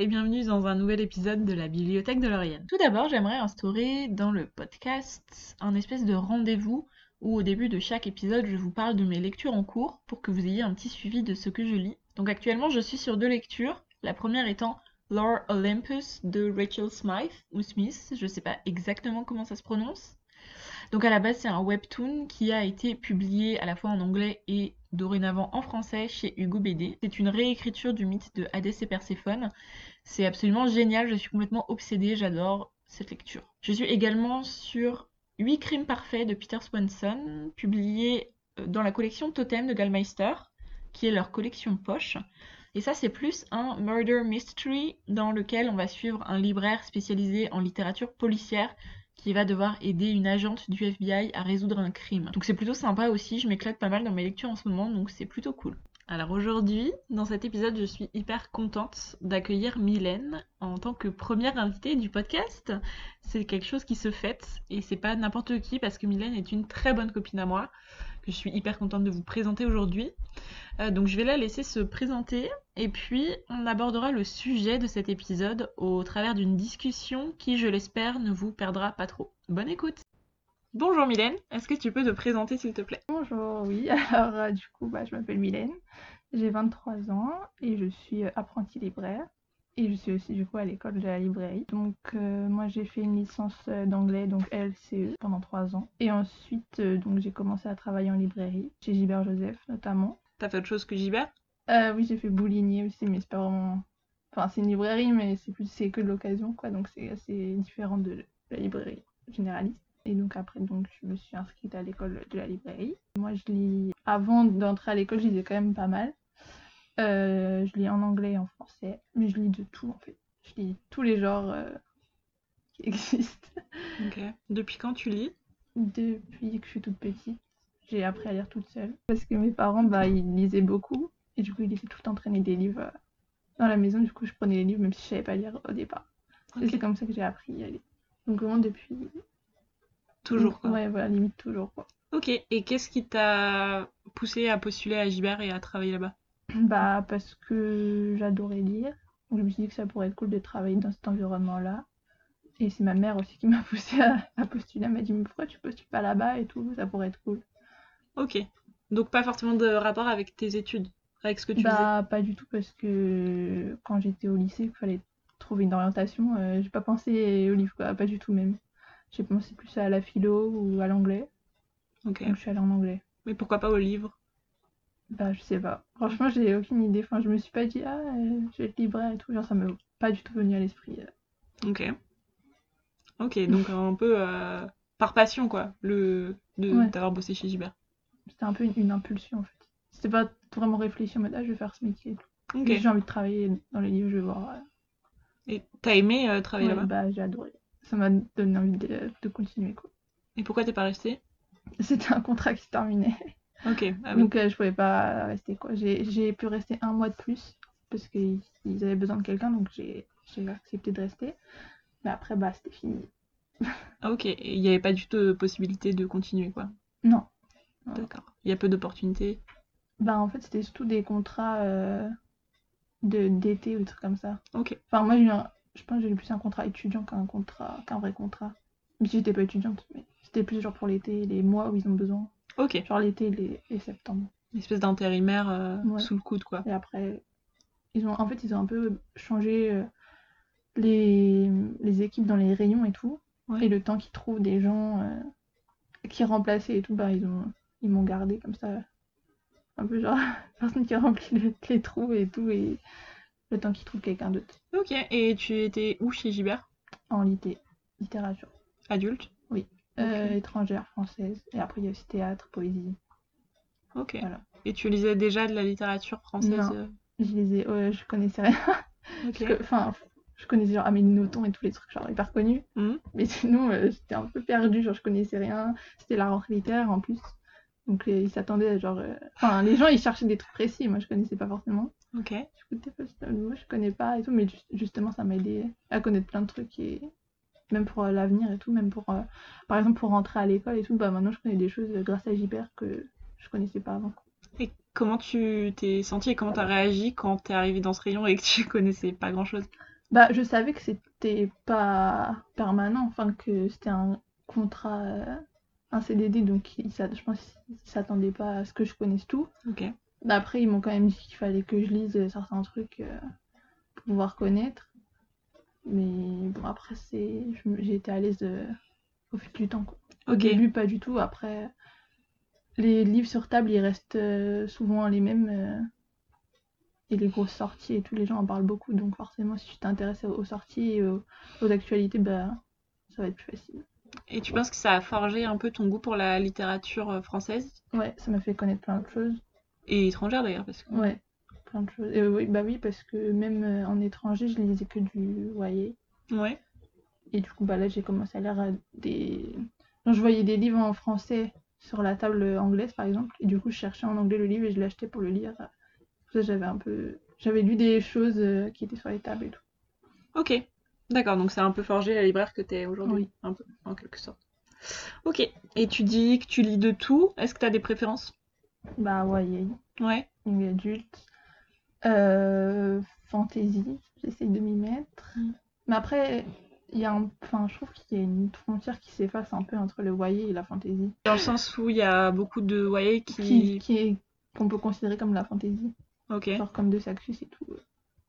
et bienvenue dans un nouvel épisode de la Bibliothèque de Lauriane. Tout d'abord, j'aimerais instaurer dans le podcast un espèce de rendez-vous où au début de chaque épisode, je vous parle de mes lectures en cours pour que vous ayez un petit suivi de ce que je lis. Donc actuellement, je suis sur deux lectures. La première étant Lore Olympus de Rachel Smythe ou Smith, je sais pas exactement comment ça se prononce. Donc à la base, c'est un webtoon qui a été publié à la fois en anglais et dorénavant en français chez Hugo BD. C'est une réécriture du mythe de Hadès et Perséphone. C'est absolument génial, je suis complètement obsédée, j'adore cette lecture. Je suis également sur 8 crimes parfaits de Peter Swanson, publié euh, dans la collection Totem de Gallmeister, qui est leur collection poche. Et ça, c'est plus un murder mystery dans lequel on va suivre un libraire spécialisé en littérature policière qui va devoir aider une agente du FBI à résoudre un crime. Donc c'est plutôt sympa aussi, je m'éclate pas mal dans mes lectures en ce moment, donc c'est plutôt cool. Alors aujourd'hui, dans cet épisode, je suis hyper contente d'accueillir Mylène en tant que première invitée du podcast. C'est quelque chose qui se fête et c'est pas n'importe qui parce que Mylène est une très bonne copine à moi que je suis hyper contente de vous présenter aujourd'hui. Euh, donc je vais la laisser se présenter et puis on abordera le sujet de cet épisode au travers d'une discussion qui, je l'espère, ne vous perdra pas trop. Bonne écoute Bonjour Mylène, est-ce que tu peux te présenter s'il te plaît? Bonjour, oui. Alors euh, du coup, bah, je m'appelle Mylène, j'ai 23 ans et je suis euh, apprentie libraire. Et je suis aussi du coup à l'école de la librairie. Donc euh, moi j'ai fait une licence d'anglais, donc LCE, pendant trois ans. Et ensuite euh, donc j'ai commencé à travailler en librairie, chez Gilbert Joseph notamment. T'as fait autre chose que Gilbert? Euh, oui j'ai fait boulinier aussi, mais c'est pas vraiment... Enfin c'est une librairie, mais c'est plus c'est que de l'occasion quoi, donc c'est assez différent de la librairie généraliste. Et donc après donc je me suis inscrite à l'école de la librairie. Moi je lis... Avant d'entrer à l'école je lisais quand même pas mal. Euh, je lis en anglais et en français, mais je lis de tout en fait. Je lis tous les genres euh, qui existent. Ok. Depuis quand tu lis? Depuis que je suis toute petite, j'ai appris à lire toute seule. Parce que mes parents, bah, ils lisaient beaucoup. Et du coup, ils laissaient tout traîner des livres euh, dans la maison. Du coup, je prenais les livres même si je savais pas lire au départ. Et c'est comme ça que j'ai appris à lire. Donc vraiment depuis... Toujours quoi. Ouais, voilà, limite toujours quoi. Ok, et qu'est-ce qui t'a poussé à postuler à Gilbert et à travailler là-bas? Bah, parce que j'adorais lire. Donc, je me suis dit que ça pourrait être cool de travailler dans cet environnement-là. Et c'est ma mère aussi qui m'a poussée à, à postuler. Elle m'a dit, mais pourquoi tu postules pas là-bas et tout, ça pourrait être cool. Ok. Donc pas forcément de rapport avec tes études, avec ce que tu faisais? Bah, pas du tout, parce que quand j'étais au lycée, il fallait trouver une orientation. euh, j'ai pas pensé au livre, quoi, pas du tout même. J'ai pensé plus à la philo ou à l'anglais. Ok. Donc, je suis allée en anglais. Mais pourquoi pas au livre? Bah, je sais pas. Franchement, j'ai aucune idée. Enfin, je me suis pas dit, ah, euh, je vais être libraire et tout. Genre, ça m'est pas du tout venu à l'esprit. euh. Ok. Ok, donc un peu euh, par passion quoi, le Ouais. d'avoir bossé chez Gilbert. C'était un peu une, une impulsion en fait. C'était pas vraiment réfléchi en mode ah je vais faire ce métier et tout. Ok. Juste, J'ai envie de travailler dans les livres, je vais voir. euh, Et t'as aimé travailler ouais, là-bas? bah j'ai adoré. Ça m'a donné envie de, de continuer quoi. Et pourquoi t'es pas resté C'était un contrat qui se terminait. Ok. Ah oui. Donc euh, je pouvais pas rester quoi. J'ai pu rester un mois de plus parce qu'ils ils avaient besoin de quelqu'un donc j'ai accepté de rester. Mais après bah c'était fini. Ah, ok. Il n'y avait pas du tout de possibilité de continuer quoi? Non. D'accord. Il y a peu d'opportunités? Bah en fait c'était surtout des contrats euh, de d'été ou des trucs comme ça. Ok. Enfin, moi, j'ai eu un- je pense que j'ai eu plus un contrat étudiant qu'un contrat, qu'un vrai contrat. Mais si j'étais pas étudiante, mais c'était plus genre pour l'été, les mois où ils ont besoin. Ok. Genre l'été et, les- et septembre. Une espèce d'intérimaire euh, Ouais. sous le coude quoi. Et après, ils ont, en fait, ils ont un peu changé euh, les, les équipes dans les rayons et tout. Ouais. Et le temps qu'ils trouvent des gens euh, qui remplaçaient et tout, bah, ils ont, ils m'ont gardé comme ça. Un peu genre, personne qui remplit le- les trous et tout, et le temps qu'ils trouvent quelqu'un d'autre. Ok. Et tu étais où chez Gilbert? En lité, littérature. Adulte? Euh, Ok. étrangère, française. Et après, il y a aussi théâtre, poésie. Ok. Voilà. Et tu lisais déjà de la littérature française? Non. euh, Je les ai, ouais, je connaissais rien. Ok. Parce que- Enfin, je connaissais genre Amélie Nothomb et tous les trucs genre hyper connus. Mhm. Mais sinon, euh, j'étais un peu perdue, genre je connaissais rien. C'était la rentrée littéraire en plus. Donc euh, ils s'attendaient à genre. euh, Enfin, les gens ils cherchaient des trucs précis, moi je connaissais pas forcément. Ok. Nouveau, je connais pas et tout, mais ju- justement ça m'a aidé à connaître plein de trucs et même pour euh, l'avenir et tout, même pour. euh, Par exemple, pour rentrer à l'école et tout, bah maintenant je connais des choses euh, grâce à Gilbert que je connaissais pas avant. Et comment tu t'es senti et comment t'as réagi quand t'es arrivé dans ce rayon et que tu connaissais pas grand-chose? Bah, je savais que c'était pas permanent, enfin que c'était un contrat, un CDD, donc il je pense qu'ils s'attendaient pas à ce que je connaisse tout. Ok. Bah, après, ils m'ont quand même dit qu'il fallait que je lise euh, certains trucs euh, pour pouvoir connaître. Mais bon, après, c'est, j'ai été à l'aise euh, au fil du temps, quoi. Au début, pas du tout. Après, les livres sur table, ils restent souvent les mêmes. et les grosses sorties et tous les gens en parlent beaucoup. Donc forcément, si tu t'intéresses aux sorties et aux, aux actualités, bah, ça va être plus facile. Et tu penses que ça a forgé un peu ton goût pour la littérature française? Ouais, ça m'a fait connaître plein de choses. Et étrangère d'ailleurs parce que Ouais, plein de choses. Et oui, bah oui, parce que même euh, en étranger, je lisais que du YA. ouais. Et du coup, bah là, j'ai commencé à lire euh, des. Donc, je voyais des livres en français sur la table anglaise, par exemple. Et du coup, je cherchais en anglais le livre et je l'achetais pour le lire. Ça, j'avais un peu. J'avais lu des choses euh, qui étaient sur les tables et tout. Ok. D'accord, donc c'est un peu forgé la libraire que t'es aujourd'hui, Oui. un peu, en quelque sorte. Ok. Et tu dis que tu lis de tout. Est-ce que t'as des préférences? Bah, Ouais. young adulte. Euh, fantasy, j'essaye de m'y mettre. Mm. Mais après, il y a un... enfin, je trouve qu'il y a une frontière qui s'efface un peu entre le YA et la fantasy. Dans le sens où il y a beaucoup de YA Qui, qui... qui est qu'on peut considérer comme la fantasy. Ok. Genre comme de Saxus et tout.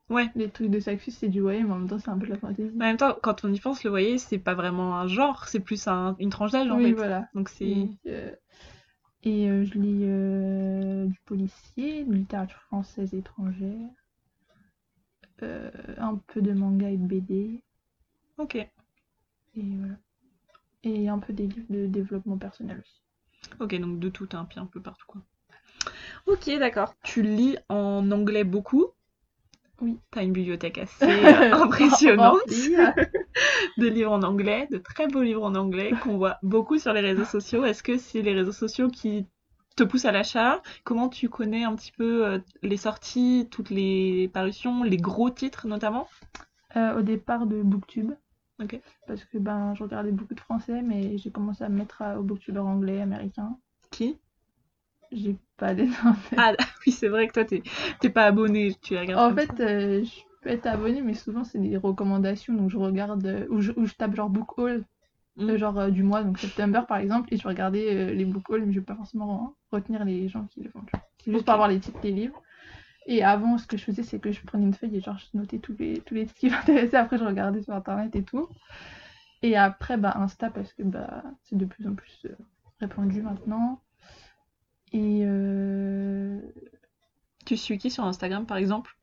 Ouais. Les trucs de Saxus, c'est du YA, mais en même temps, c'est un peu de la fantasy. En même temps, quand on y pense, le YA, c'est pas vraiment un genre, c'est plus un- une tranche d'âge en oui, fait. voilà. Donc c'est... Euh, Et euh, je lis euh, du policier, de littérature française étrangère, euh, un peu de manga et de BD, Ok. et voilà. Et un peu des livres de développement personnel aussi. Ok, donc de tout, un pied un peu partout, quoi. Ok, d'accord. Tu lis en anglais beaucoup? Oui. T'as une bibliothèque assez euh, impressionnante Rempli. de livres en anglais, de très beaux livres en anglais qu'on voit beaucoup sur les réseaux sociaux. Est-ce que c'est les réseaux sociaux qui te poussent à l'achat? Comment tu connais un petit peu euh, les sorties, toutes les parutions, les gros titres notamment? Euh, au départ de Booktube. Ok. Parce que ben, je regardais beaucoup de français, mais j'ai commencé à me mettre à- au booktubeur anglais, américain. Qui? J'ai pas noms. Ah oui, c'est vrai que toi, t'es pas abonné, tu les regardes En fait, euh, je peux être abonnée, mais souvent c'est des recommandations. Donc je regarde, euh, ou, je, ou je tape genre book haul, Mm. euh, genre euh, du mois, donc septembre par exemple, et je vais regarder les book hauls, mais je vais pas forcément retenir les gens qui le font. C'est juste pour avoir les titres des livres. Et avant, ce que je faisais, c'est que je prenais une feuille et genre je notais tous les, tous les titres qui m'intéressaient. Après, je regardais sur internet et tout. Et après, bah, Insta, parce que bah, c'est de plus en plus répandu maintenant. Et euh, Tu suis qui sur Instagram par exemple?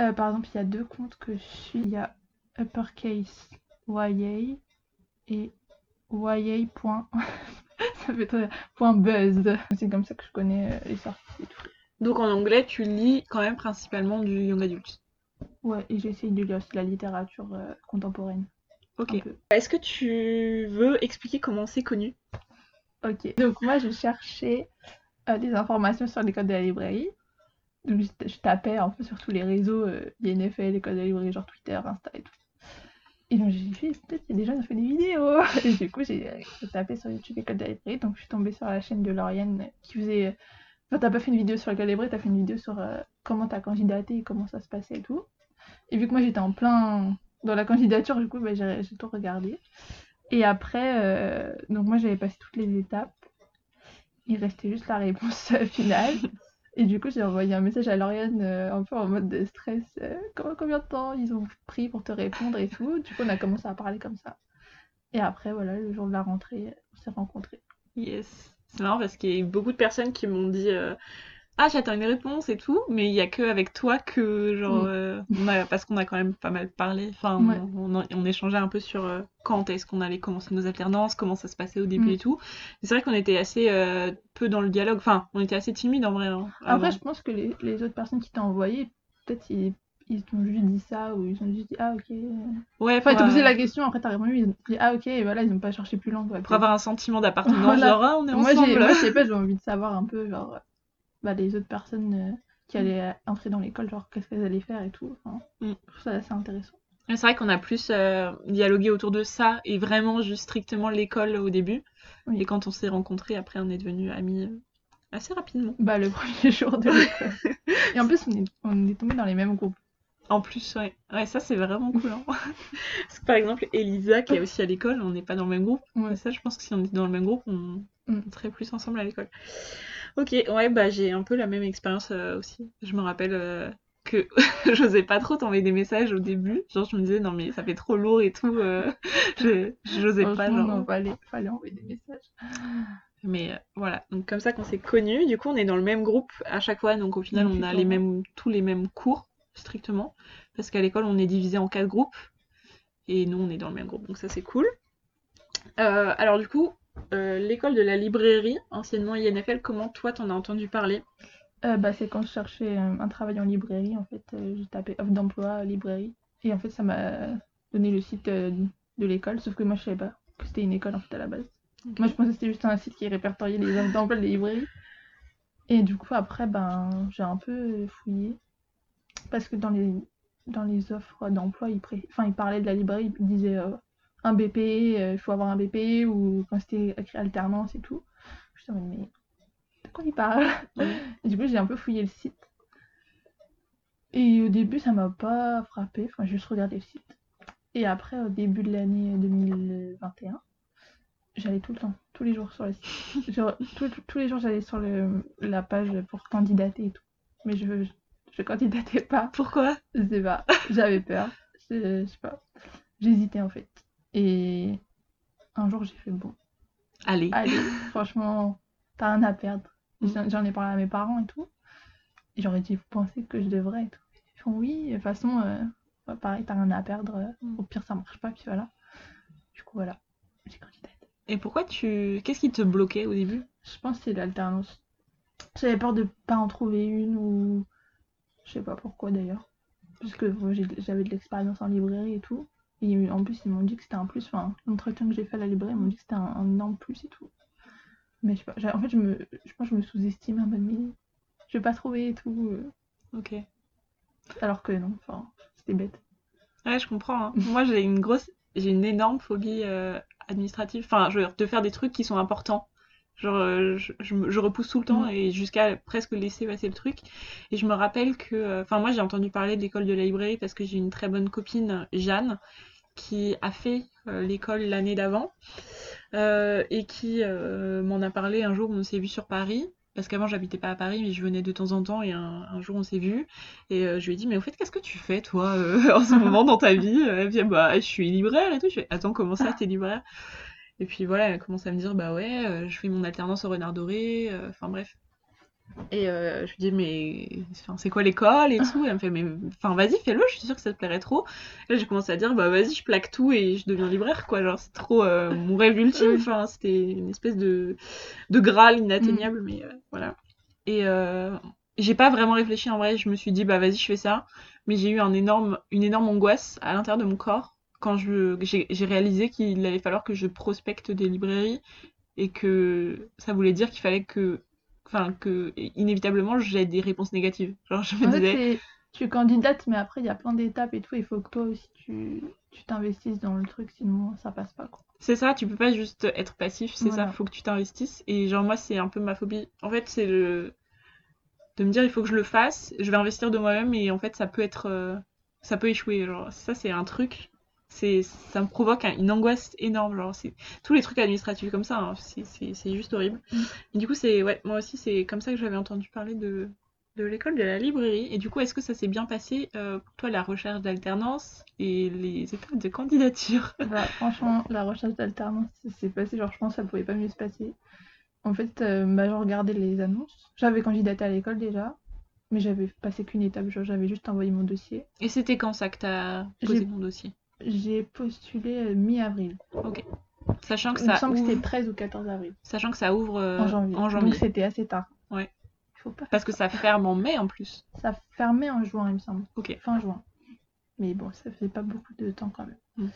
Euh, par exemple, il y a deux comptes que je suis. Il y a uppercase YA et YA. Ça fait très... point buzz. C'est comme ça que je connais euh, les sorties et tout. Donc en anglais, tu lis quand même principalement du young adult. Ouais, et j'essaye de lire aussi la littérature euh, contemporaine. Ok. Est-ce que tu veux expliquer comment c'est connu? Ok. Donc moi, je cherchais euh, des informations sur les codes de la librairie. Donc je, tapais un peu sur tous les réseaux, euh, INFL, les codes de la librairie, genre Twitter, Insta et tout. Et donc j'ai fait, peut-être qu'il y a des gens qui ont fait des vidéos. Et du coup, j'ai tapé sur YouTube les codes de la librairie. Donc je suis tombée sur la chaîne de Lauriane qui faisait. Enfin, t'as pas fait une vidéo sur les codes de la librairie, t'as fait une vidéo sur euh, comment t'as candidaté et comment ça se passait et tout. Et vu que moi j'étais en plein dans la candidature, du coup, bah, j'ai tout regardé. Et après, euh, donc moi j'avais passé toutes les étapes. Il restait juste la réponse euh, finale. Et du coup, j'ai envoyé un message à Lauriane euh, un peu en mode de stress. euh, Comment- combien de temps ils ont pris pour te répondre et tout. Du coup, on a commencé à parler comme ça. Et après, voilà, le jour de la rentrée, on s'est rencontrés. Yes. C'est marrant parce qu'il y a eu beaucoup de personnes qui m'ont dit euh, Ah, j'attends une réponse et tout, mais il y a que avec toi que, genre, Mm. euh, on a- parce qu'on a quand même pas mal parlé. Enfin, Ouais. on, on, on échangeait un peu sur euh, quand est-ce qu'on allait commencer nos alternances, comment ça se passait au début Mm. et tout. C'est vrai qu'on était assez euh, peu dans le dialogue. Enfin, on était assez timide en vrai. hein, Après, je pense que les, les autres personnes qui t'ont envoyé, peut-être ils, ils t'ont juste dit ça ou ils ont juste dit Ah, ok. Ouais, Enfin, ils t'ont posé la question, après t'as répondu, ils ont dit Ah, ok, et voilà, ils ont pas cherché plus loin. Quoi. pour avoir un sentiment d'appartenance, Voilà. genre, ah, on est Moi, ensemble. moi, je sais pas, j'ai envie de savoir un peu, genre, bah, les autres personnes euh, qui allaient euh, entrer dans l'école, genre, qu'est-ce qu'elles allaient faire et tout. Enfin, Mm. je trouve ça assez intéressant. C'est vrai qu'on a plus euh, dialogué autour de ça et vraiment juste strictement l'école au début. Oui. Et quand on s'est rencontrés, après, on est devenus amis assez rapidement. Bah, le premier jour de l'école. Et en plus, on est, on est tombé dans les mêmes groupes. En plus, ouais. Ouais, ça, c'est vraiment cool. hein. Parce que par exemple, Elisa, qui est aussi à l'école, on n'est pas dans le même groupe. Ouais. Et ça, je pense que si on était dans le même groupe, on, Mm. on serait plus ensemble à l'école. Ok, ouais, bah j'ai un peu la même expérience euh, aussi. Je me rappelle euh, que j'osais pas trop t'envoyer des messages au début. Genre, je me disais, non, mais ça fait trop lourd et tout. euh, je j'osais pas, genre. non, fallait, fallait envoyer des messages. Mais euh, voilà, donc comme ça qu'on s'est connus, du coup on est dans le même groupe à chaque fois, donc au final on a les mêmes, tous les mêmes cours, strictement, parce qu'à l'école on est divisé en quatre groupes, et nous on est dans le même groupe, donc ça c'est cool. Euh, alors du coup, euh, l'école de la librairie, anciennement INFL, comment toi t'en as entendu parler? Euh, bah, c'est quand je cherchais euh, un travail en librairie, en fait, euh, j'ai tapé offre d'emploi, librairie. Et en fait, ça m'a donné le site de l'école, sauf que moi, je savais pas que c'était une école, en fait, à la base. Moi, je pensais que c'était juste un site qui répertoriait les offres d'emploi des librairies. Et du coup, après, ben, j'ai un peu fouillé. Parce que dans les, dans les offres d'emploi, ils, pré- enfin, ils parlaient de la librairie, ils disaient un BP, euh, il faut avoir un BP, ou quand c'était écrit alternance et tout. Je me disais, mais de quoi ils parlent? Et du coup, j'ai un peu fouillé le site. Et au début, ça m'a pas frappé. Enfin, j'ai juste regardé le site. Et après, au début de l'année 2021, j'allais tout le temps, tous les jours sur le site. Genre, tous, tous les jours, j'allais sur le, la page pour candidater et tout. Mais je, je, je candidatais pas. Pourquoi? Je sais pas. J'avais peur. Je, je sais pas. J'hésitais en fait. Et un jour, j'ai fait bon. Allez. Allez, franchement, t'as rien à perdre. Mm. J'en ai parlé à mes parents et tout. Et j'aurais dit, vous pensez que je devrais et tout. Ils font oui, de toute façon, euh, pareil, t'as rien à perdre. Mm. Au pire, ça marche pas, puis voilà. Du coup, voilà, j'ai candidaté. Et pourquoi tu... Qu'est-ce qui te bloquait au début? Je pense que c'est l'alternance. J'avais peur de pas en trouver une ou. Je sais pas pourquoi d'ailleurs. Parce que j'avais de l'expérience en librairie et tout. Et en plus, ils m'ont dit que c'était un plus. Enfin, l'entretien que j'ai fait à la librairie, ils m'ont dit que c'était un, un énorme plus et tout. Mais je sais pas. En fait, je, me, je pense que je me sous-estime un peu de mais Je vais pas trouver et tout. euh, Ok. Alors que non, enfin, c'était bête. Ouais, je comprends. hein. Moi, j'ai une grosse, j'ai une énorme phobie euh, administrative. Enfin, je veux dire, de faire des trucs qui sont importants. Genre, euh, je, je me- je repousse tout le temps Mm. et jusqu'à presque laisser passer le truc. Et je me rappelle que, euh, enfin, moi, j'ai entendu parler de l'école de la librairie parce que j'ai une très bonne copine, Jeanne, qui a fait euh, l'école l'année d'avant euh, et qui euh, m'en a parlé un jour où on s'est vu sur Paris. Parce qu'avant, j'habitais pas à Paris, mais je venais de temps en temps et un, un jour, on s'est vu. Et euh, je lui ai dit, mais au fait, qu'est-ce que tu fais, toi, euh, en ce moment dans ta vie? Elle me dit, bah, je suis libraire et tout. Je fais, attends, comment ça, t'es libraire? Et puis voilà, elle commence à me dire, bah ouais, euh, je fais mon alternance au Renard Doré, enfin bref. Et euh, je lui dis, mais enfin, c'est quoi l'école et tout? Et elle me fait, mais enfin, vas-y, fais-le, je suis sûre que ça te plairait trop. Et là, j'ai commencé à dire, bah vas-y, je plaque tout et je deviens libraire, quoi. Genre, c'est trop euh, mon rêve ultime. Enfin, c'était une espèce de, de Graal inatteignable, mais euh, voilà. Et euh, j'ai pas vraiment réfléchi en vrai, je me suis dit, bah vas-y, je fais ça. Mais j'ai eu un énorme, une énorme angoisse à l'intérieur de mon corps quand je, j'ai, j'ai réalisé qu'il allait falloir que je prospecte des librairies et que ça voulait dire qu'il fallait que, enfin, que inévitablement j'ai des réponses négatives. Genre, je me En disais, fait, tu candidates, mais après, il y a plein d'étapes et tout. Il faut que toi aussi, tu tu t'investisses dans le truc, sinon ça passe pas, quoi. C'est ça, tu peux pas juste être passif, c'est Voilà. ça, faut que tu t'investisses. Et genre, moi, c'est un peu ma phobie. En fait, c'est le. de me dire, il faut que je le fasse, je vais investir de moi-même, et en fait, ça peut être. euh, ça peut échouer. Genre, ça, c'est un truc. C'est, ça me provoque un- une angoisse énorme. Genre, c'est tous les trucs administratifs comme ça, hein, c'est, juste horrible. Mm. Et du coup, c'est. Ouais, moi aussi, c'est comme ça que j'avais entendu parler de, de l'école de la librairie. Et du coup, est-ce que ça s'est bien passé euh, pour toi, la recherche d'alternance et les étapes de candidature? Bah, franchement, la recherche d'alternance, c'est passé, genre, je pense que ça pouvait pas mieux se passer. En fait, euh, bah, je regardais les annonces. J'avais candidaté à l'école déjà, mais j'avais passé qu'une étape, genre, j'avais juste envoyé mon dossier. Et c'était quand ça que t'as posé J'ai- ton dossier? J'ai postulé euh, mi-avril. Ok. Sachant que Il me ça semble que ouvre, c'était 13 ou 14 avril, sachant que ça ouvre euh, en janvier. en janvier. Donc c'était assez tard. Ouais. Il faut pas Parce que ça ferme en mai en plus. Ça fermait en juin, il me semble. Ok. Fin juin. Mais bon, ça fait pas beaucoup de temps quand même. Mm.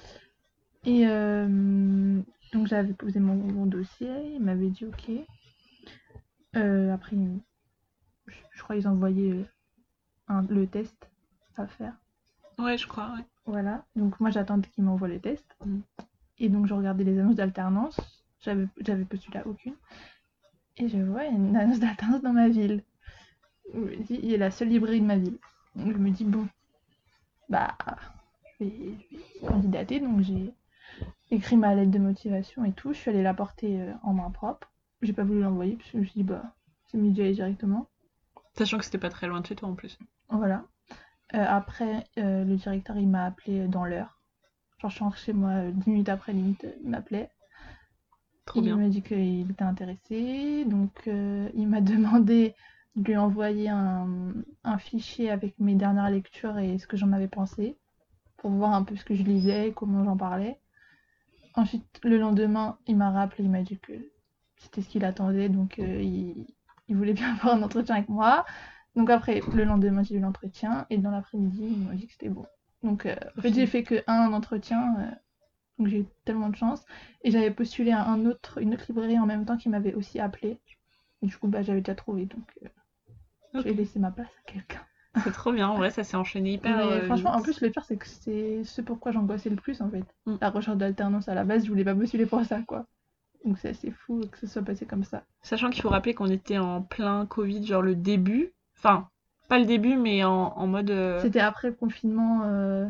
Et euh, donc j'avais posé mon, mon dossier, il m'avait dit ok. Euh, après, je, je crois qu'ils envoyaient un- le test à faire. Ouais, je crois, ouais. Voilà. Donc moi j'attendais qu'ils m'envoient le test. Mm. Et donc je regardais les annonces d'alternance. J'avais j'avais postulé à aucune. Et je vois une annonce d'alternance dans ma ville. Je me dis, il est la seule librairie de ma ville. Donc je me dis, bon, bah, je vais, candidater. Donc j'ai écrit ma lettre de motivation et tout. Je suis allée la porter euh, en main propre. J'ai pas voulu l'envoyer parce que je me suis dit, bah, c'est mieux d'y aller directement. Sachant que c'était pas très loin de chez toi en plus. Voilà. Euh, après, euh, le directeur, il m'a appelé dans l'heure. Genre, je suis rentrée chez moi euh, 10 minutes après, limite, euh, il m'appelait. Trop il m'a dit qu'il était intéressé. Donc, euh, il m'a demandé de lui envoyer un, un fichier avec mes dernières lectures et ce que j'en avais pensé. Pour voir un peu ce que je lisais, comment j'en parlais. Ensuite, le lendemain, il m'a rappelé, il m'a dit que c'était ce qu'il attendait. Donc, euh, il, il voulait bien avoir un entretien avec moi. Donc après, le lendemain, j'ai eu l'entretien et dans l'après-midi, ils m'ont dit que c'était bon. Donc euh, en fait, j'ai fait que un entretien, euh, donc j'ai eu tellement de chance. Et j'avais postulé à un autre, une autre librairie en même temps qui m'avait aussi appelé. Et du coup, bah, j'avais déjà trouvé, donc euh, j'ai laissé ma place à quelqu'un. C'est trop bien, en vrai, ça s'est enchaîné hyper. Mais franchement, en plus, le pire, c'est que c'est ce pourquoi j'angoissais le plus en fait. Mm. La recherche d'alternance à la base, je voulais pas postuler pour ça, quoi. Donc c'est assez fou que ce soit passé comme ça. Sachant qu'il faut rappeler qu'on était en plein Covid, genre le début. Enfin, pas le début, mais en, en mode. euh, C'était après le confinement, euh,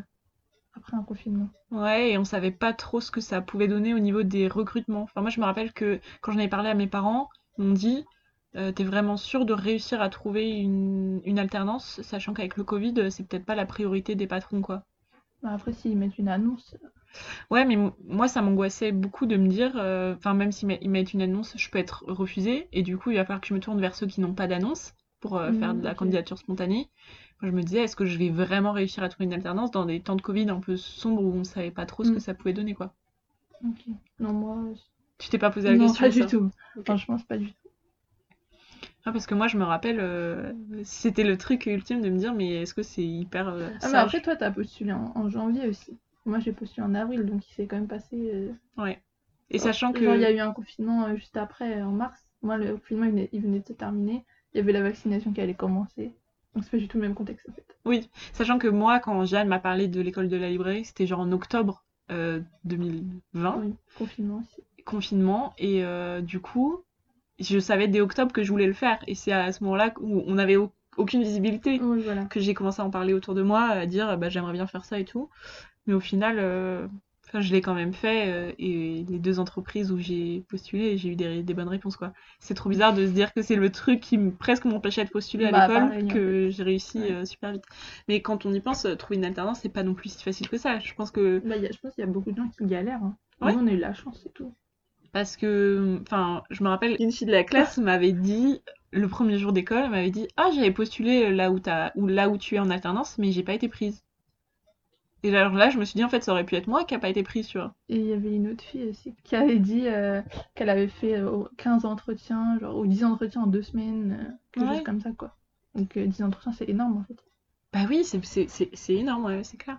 après un confinement. Ouais, et on savait pas trop ce que ça pouvait donner au niveau des recrutements. Enfin, moi, je me rappelle que quand j'en avais parlé à mes parents, ils m'ont dit euh, T'es vraiment sûr de réussir à trouver une, une alternance, sachant qu'avec le Covid, euh, c'est peut-être pas la priorité des patrons, quoi. Bah, après, s'ils mettent une annonce, Ouais, mais m- moi, ça m'angoissait beaucoup de me dire, euh, enfin, même s'ils met- ils mettent une annonce, je peux être refusée, et du coup, il va falloir que je me tourne vers ceux qui n'ont pas d'annonce pour euh, faire de la ok. candidature spontanée. Moi, je me disais, est-ce que je vais vraiment réussir à trouver une alternance dans des temps de Covid un peu sombres où on savait pas trop ce que Mm. ça pouvait donner, quoi? Ok. Non, moi, Tu t'es pas posé la non, question, pas du tout. Ok. Franchement, c'est pas du tout. Ah, parce que moi, je me rappelle, euh, c'était le truc ultime de me dire, mais est-ce que c'est hyper euh, Ah, mais après, toi, t'as postulé en, en janvier aussi. Moi, j'ai postulé en avril, donc il s'est quand même passé. euh, Ouais. Et sachant que... Genre, il y a eu un confinement juste après, en mars. Moi, le confinement, il venait, il venait de se terminer. Il y avait la vaccination qui allait commencer. Donc, c'est pas du tout le même contexte, en fait. Oui, sachant que moi, quand Jeanne m'a parlé de l'école de la librairie, c'était genre en octobre euh, 2020, Oui, confinement aussi. confinement, et euh, du coup, je savais dès octobre que je voulais le faire, et c'est à ce moment-là où on n'avait au- aucune visibilité Oui, voilà. que j'ai commencé à en parler autour de moi, à dire bah, j'aimerais bien faire ça et tout, mais au final, euh, enfin, je l'ai quand même fait, euh, et les deux entreprises où j'ai postulé, j'ai eu des, des bonnes réponses, quoi. C'est trop bizarre de se dire que c'est le truc qui presque m'empêchait de postuler à Bah, l'école que j'ai réussi Ouais. euh, super vite. Mais quand on y pense, euh, trouver une alternance, c'est pas non plus si facile que ça. Je pense que Bah, y a- je pense qu'il y a beaucoup de gens qui galèrent. Hein. Ouais. Nous, on a eu la chance, c'est tout. parce que, enfin, je me rappelle, une fille de la classe m'avait dit le premier jour d'école, elle m'avait dit ah j'avais postulé là où ou là où tu es en alternance, mais j'ai pas été prise. Et alors là, je me suis dit en fait ça aurait pu être moi qui a pas été prise, tu vois. Et il y avait une autre fille aussi qui avait dit euh, qu'elle avait fait euh, 15 entretiens, genre, ou 10 entretiens en deux semaines, euh, quelque Ouais. chose comme ça, quoi. Donc, euh, 10 entretiens, c'est énorme, en fait. Bah oui, c'est énorme, ouais, c'est clair.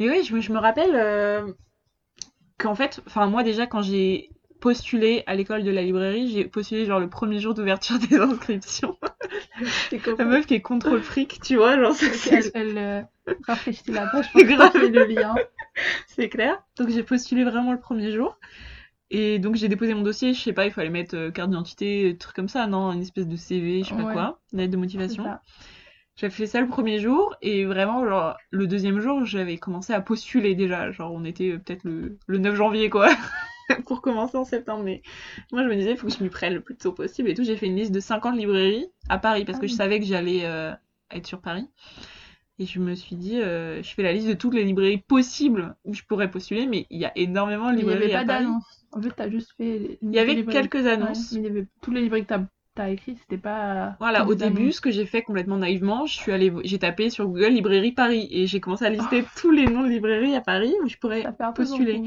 Mais oui, je, me- je me rappelle euh, qu'en fait, enfin moi déjà quand j'ai postulé à l'école de la librairie, j'ai postulé genre le premier jour d'ouverture des inscriptions. C'est La meuf qui est contrôle fric, tu vois, genre c'est- elle, elle rafraîchit la page pour Grave. graver le lien. c'est clair. Donc j'ai postulé vraiment le premier jour. Et donc j'ai déposé mon dossier, je sais pas, il fallait mettre euh, carte d'identité, truc comme ça, non, une espèce de CV, je sais pas Ouais. quoi, une lettre de motivation. J'avais fait ça le premier jour et vraiment genre le deuxième jour j'avais commencé à postuler déjà genre on était euh, peut-être le, le 9 janvier quoi pour commencer en septembre mais moi je me disais il faut que je m'y prenne le plus tôt possible et tout j'ai fait une liste de 50 librairies à Paris parce Ah que je oui. savais que j'allais euh, être sur Paris et je me suis dit euh, je fais la liste de toutes les librairies possibles où je pourrais postuler mais il y a énormément de Mais il n'y librairies avait pas à Paris d'annonce. En fait, t'as juste fait. il y avait quelques annonces mais il y avait tous les livres que t'as as écrits, c'était pas. Voilà, au début, annonces. ce que j'ai fait complètement naïvement, je suis allée, j'ai tapé sur Google librairie Paris et j'ai commencé à Oh. lister tous les noms de librairies à Paris où je pourrais postuler.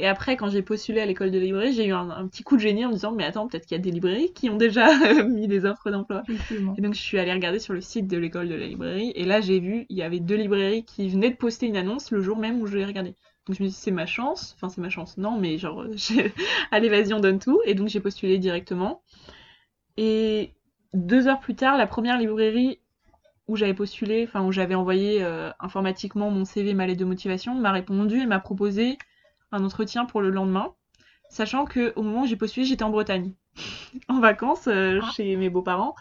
Et après, quand j'ai postulé à l'école de librairie, j'ai eu un, un petit coup de génie en me disant, mais attends, peut-être qu'il y a des librairies qui ont déjà mis des offres d'emploi. Et donc, je suis allée regarder sur le site de l'école de la librairie et là, j'ai vu, il y avait deux librairies qui venaient de poster une annonce le jour même où je l'ai regardée. Donc, je me suis dit, c'est ma chance. Enfin, c'est ma chance. Non, mais genre, j'ai- allez, vas-y, on donne tout. Et donc, j'ai postulé directement. Et deux heures plus tard, la première librairie où j'avais postulé, enfin, où j'avais envoyé euh, informatiquement mon CV, ma lettre de motivation, m'a répondu et m'a proposé un entretien pour le lendemain. sachant que au moment où j'ai postulé, j'étais en Bretagne, en vacances euh, Ah. chez mes beaux-parents,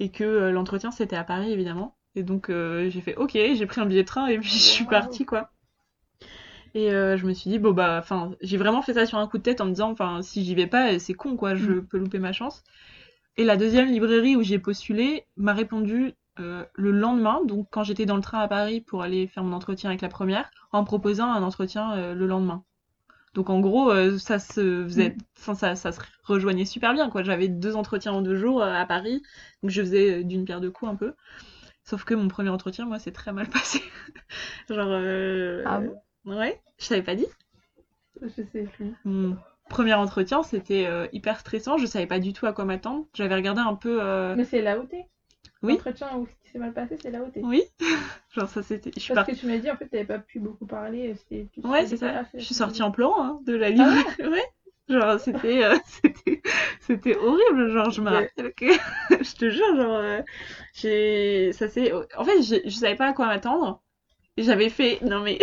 et que euh, l'entretien c'était à Paris évidemment. Et donc euh, j'ai fait OK, j'ai pris un billet de train et puis je suis Wow. partie quoi. Et je me suis dit bon bah enfin j'ai vraiment fait ça sur un coup de tête en me disant enfin si j'y vais pas c'est con quoi, je Mm. peux louper ma chance. Et la deuxième librairie où j'ai postulé m'a répondu euh, le lendemain, donc quand j'étais dans le train à Paris pour aller faire mon entretien avec la première, en proposant un entretien euh, le lendemain. Donc en gros, euh, ça se faisait, Mm. enfin ça, ça se rejoignait super bien quoi. J'avais deux entretiens en deux jours euh, à Paris, donc je faisais euh, d'une pierre deux coups un peu. Sauf que mon premier entretien, moi, c'est très mal passé. Genre, euh, Ah bon? ouais, je t'avais pas dit? Je sais plus. Mon premier entretien, c'était euh, hyper stressant. Je savais pas du tout à quoi m'attendre. J'avais regardé un peu. Mais c'est là où t'es Oui. L'entretien où ce qui s'est mal passé, c'est là où t'es. Oui. Genre ça, c'était. Parce que tu m'as dit, en fait, t'avais pas pu beaucoup parler. tu Ouais, c'est ça. Je suis sortie en pleurant hein, de la librairie. Ah ouais. Genre c'était euh, c'était horrible. Genre je me rappelle que je te jure genre euh, j'ai ça c'est en fait je savais pas à quoi m'attendre. J'avais fait non mais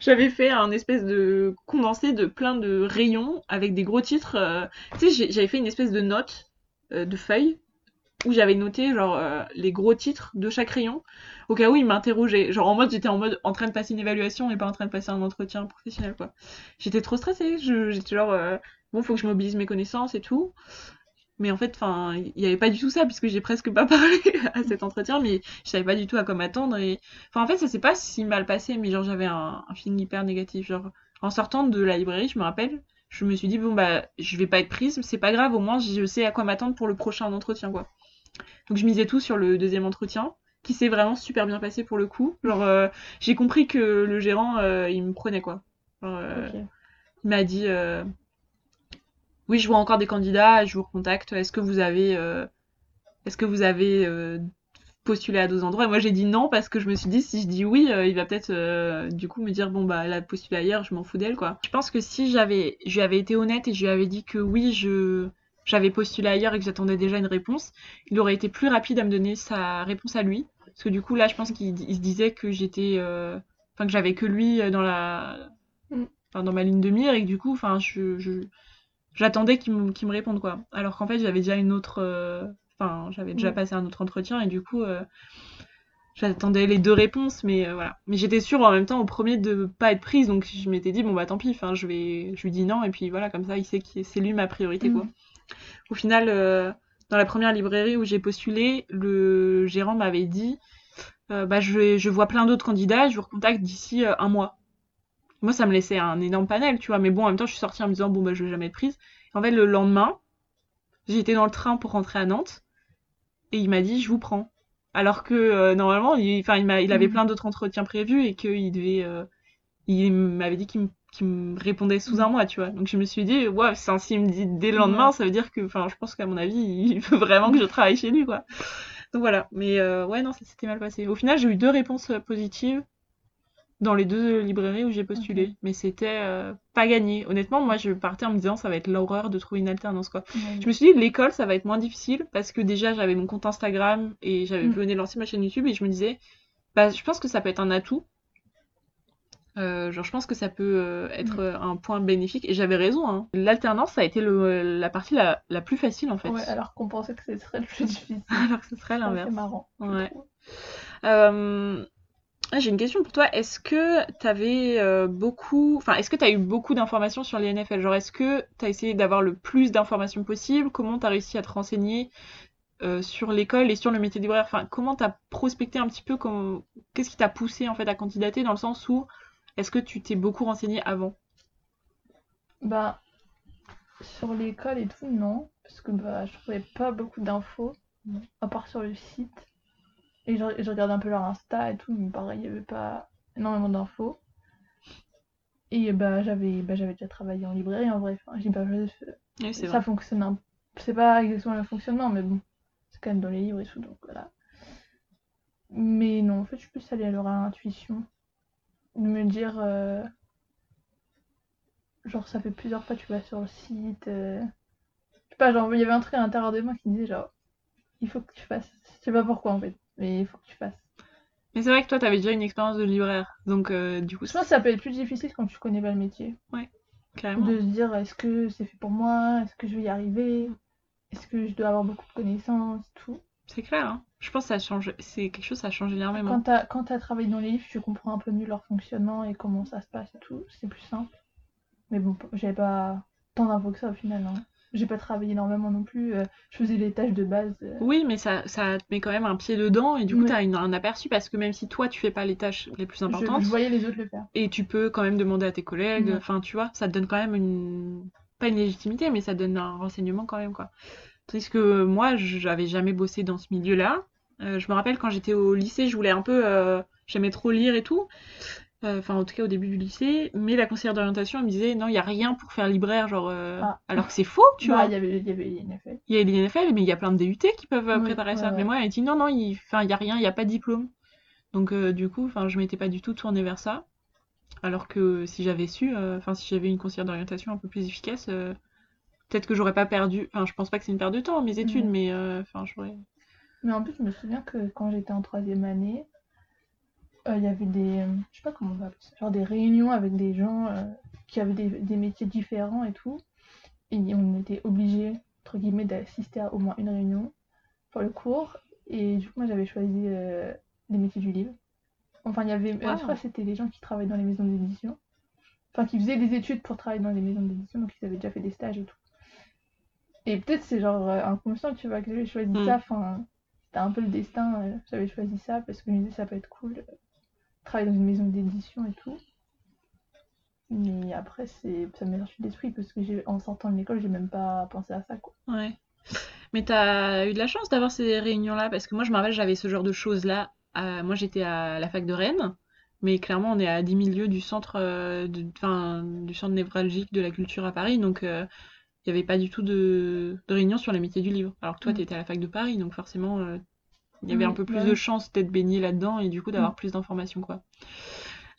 j'avais fait un espèce de condensé de plein de rayons avec des gros titres. euh, Tu sais j'avais fait une espèce de note euh, de feuilles où j'avais noté genre euh, les gros titres de chaque rayon au cas où ils m'interrogeaient. Genre en mode j'étais en mode en train de passer une évaluation et pas en train de passer un entretien professionnel quoi. J'étais trop stressée, j'étais genre euh, bon faut que je mobilise mes connaissances et tout. Mais en fait, enfin, il y avait pas du tout ça puisque j'ai presque pas parlé à cet entretien, mais je savais pas du tout à quoi m'attendre et enfin en fait ça s'est pas si mal passé, mais genre j'avais un, un feeling hyper négatif. Genre en sortant de la librairie, je me rappelle, je me suis dit bon bah je vais pas être prise, c'est pas grave, au moins je sais à quoi m'attendre pour le prochain entretien quoi. Donc je misais tout sur le deuxième entretien, qui s'est vraiment super bien passé pour le coup. Genre euh, j'ai compris que le gérant euh, il me prenait quoi. Genre, euh, il m'a dit oui je vois encore des candidats, je vous recontacte. Est-ce que vous avez est-ce que vous avez postulé à deux endroits? Et moi j'ai dit non parce que je me suis dit si je dis oui, il va peut-être du coup me dire bon bah elle a postulé ailleurs, je m'en fous d'elle quoi. Je pense que si j'avais je lui avais été honnête et je lui avais dit que oui je j'avais postulé ailleurs et que j'attendais déjà une réponse, il aurait été plus rapide à me donner sa réponse à lui. Parce que du coup, là, je pense qu'il il se disait que j'étais. euh, Enfin, que j'avais que lui euh, dans la. Mm. Enfin, dans ma ligne de mire et que du coup, enfin, je. je- J'attendais qu'il me, qu'il me réponde, quoi. Alors qu'en fait, j'avais déjà une autre. euh, Enfin, j'avais déjà Mm. passé un autre entretien et du coup. euh, J'attendais les deux réponses, mais voilà. Mais j'étais sûre en même temps au premier de pas être prise, donc je m'étais dit bon bah tant pis, enfin je vais, je lui dis non et puis voilà comme ça il sait que c'est lui ma priorité quoi. Mm. Au final, euh, dans la première librairie où j'ai postulé, le gérant m'avait dit euh, bah, je, je vois plein d'autres candidats, je vous recontacte d'ici euh, un mois. Moi, ça me laissait un énorme panel, tu vois, mais bon, en même temps, je suis sortie en me disant bon, bah, je vais jamais être prise. En fait, le lendemain, j'étais dans le train pour rentrer à Nantes et il m'a dit je vous prends. Alors que normalement, il, avait Mhm. plein d'autres entretiens prévus et qu'il devait. il m'avait dit qu'il me, qu'il me répondait sous un mois, tu vois. Donc je me suis dit, ouais, c'est s'il me dit dès le lendemain, ça veut dire que, enfin, je pense qu'à mon avis, il veut vraiment que je travaille chez lui, quoi. Donc voilà. Mais euh, ouais, non, ça s'était mal passé. Au final, j'ai eu deux réponses euh, positives dans les deux librairies où j'ai postulé. Mais c'était euh, pas gagné. Honnêtement, moi, je partais en me disant, ça va être l'horreur de trouver une alternance, quoi. Je me suis dit, l'école, ça va être moins difficile parce que déjà, j'avais mon compte Instagram et j'avais Mm. venais de lancer ma chaîne YouTube et je me disais, bah, je pense que ça peut être un atout. Euh, genre, je pense que ça peut euh, être euh, un point bénéfique et j'avais raison. Hein. L'alternance, ça a été le, la partie la, la plus facile en fait. Ouais, alors qu'on pensait que ce serait le plus difficile. Alors que ce serait l'inverse. C'est marrant. Ouais. Euh, ah, J'ai une question pour toi. Est-ce que t'avais euh, beaucoup, enfin, est-ce que t'as eu beaucoup d'informations sur les NFL? Genre, est-ce que t'as essayé d'avoir le plus d'informations possible? Comment t'as réussi à te renseigner euh, sur l'école et sur le métier libraire? Enfin, comment t'as prospecté un petit peu? Qu'est-ce qui t'a poussé en fait à candidater dans le sens où est-ce que tu t'es beaucoup renseigné avant? Bah, sur l'école et tout, non. Parce que bah, je trouvais pas beaucoup d'infos, à part sur le site. Et je, je regardais un peu leur Insta et tout, mais pareil, il n'y avait pas énormément d'infos. Et bah, j'avais bah, j'avais déjà travaillé en librairie en vrai. Enfin, pas, je- Oui, ça vrai. fonctionne un... C'est pas exactement le fonctionnement, mais bon, c'est quand même dans les livres et tout, donc voilà. Mais non, en fait, je suis plus allée à leur intuition. De me dire, euh, genre, ça fait plusieurs fois que tu vas sur le site. euh, Je sais pas, genre, il y avait un truc à l'intérieur de moi qui disait, genre, il faut que tu fasses. Je sais pas pourquoi en fait, mais il faut que tu fasses. Mais c'est vrai que toi, t'avais déjà une expérience de libraire, donc euh, du coup, Je pense que ça peut être plus difficile quand tu connais pas le métier. carrément. de se dire est-ce que c'est fait pour moi, est-ce que je vais y arriver, est-ce que je dois avoir beaucoup de connaissances, tout. C'est clair, hein. Je pense que ça change, c'est quelque chose, ça change énormément. Quand t'as quand t'as travaillé dans les livres, tu comprends un peu mieux leur fonctionnement et comment ça se passe et tout, c'est plus simple. Mais bon, j'avais pas tant d'infos que ça au final. Hein. J'ai pas travaillé énormément non plus. euh, je faisais les tâches de base. euh, Oui, mais ça, ça te met quand même un pied dedans et du coup, Ouais. t'as une- un aperçu parce que même si toi, tu fais pas les tâches les plus importantes, je voyais les autres le faire. et tu peux quand même demander à tes collègues, Ouais. enfin, tu vois, ça te donne quand même une, pas une légitimité, mais ça te donne un renseignement quand même, quoi. Tandis que moi, j'avais jamais bossé dans ce milieu-là. Euh, je me rappelle quand j'étais au lycée, je voulais un peu, euh, j'aimais trop lire et tout. Euh, Enfin, en tout cas au début du lycée, mais la conseillère d'orientation elle me disait non, il y a rien pour faire libraire, genre, Ah. alors que c'est faux, tu Bah, vois. il y avait, il y avait l'INFL. Il y a l'INFL, mais il y a plein de DUT qui peuvent Oui, préparer ça. Mais moi, elle a dit non, non, il enfin, il y a rien, il n'y a pas de diplôme. Donc, du coup, enfin, je m'étais pas du tout tournée vers ça. Alors que si j'avais su, enfin, si j'avais une conseillère d'orientation un peu plus efficace, peut-être que j'aurais pas perdu. Enfin, je pense pas que c'est une perte de temps, mes études, Mhm. mais euh, enfin, j'aurais. Mais en plus, je me souviens que quand j'étais en troisième année, euh, il y avait des, euh, je sais pas comment on va appeler ça, genre des réunions avec des gens euh, qui avaient des, des métiers différents et tout. Et on était obligés, entre guillemets, d'assister à au moins une réunion pour le cours. Et du coup, moi, j'avais choisi les métiers du livre. Enfin, il y avait, Wow. je crois c'était des gens qui travaillaient dans les maisons d'édition. Enfin, qui faisaient des études pour travailler dans les maisons d'édition, donc ils avaient déjà fait des stages et tout. Et peut-être c'est genre euh, inconscient, tu vois, que j'avais choisi Mm. ça. Enfin, c'était un peu le destin. euh, j'avais choisi ça parce que je me disais ça peut être cool. euh, travailler dans une maison d'édition et tout. Mais après, c'est ça m'a sorti d'esprit parce que en sortant de l'école, j'ai même pas pensé à ça, quoi. Ouais. Mais t'as eu de la chance d'avoir ces réunions-là, parce que moi, je me rappelle, j'avais ce genre de choses-là. à- Moi, j'étais à la fac de Rennes, mais clairement, on est à 10 000 lieues du centre, euh, de... du centre névralgique de la culture à Paris, donc euh, il n'y avait pas du tout de... de réunion sur les métiers du livre. Alors que toi, Mm. t'étais à la fac de Paris, donc forcément, euh, il y avait un Oui, peu plus de chances d'être baigné là-dedans et du coup d'avoir Mm. plus d'informations, quoi.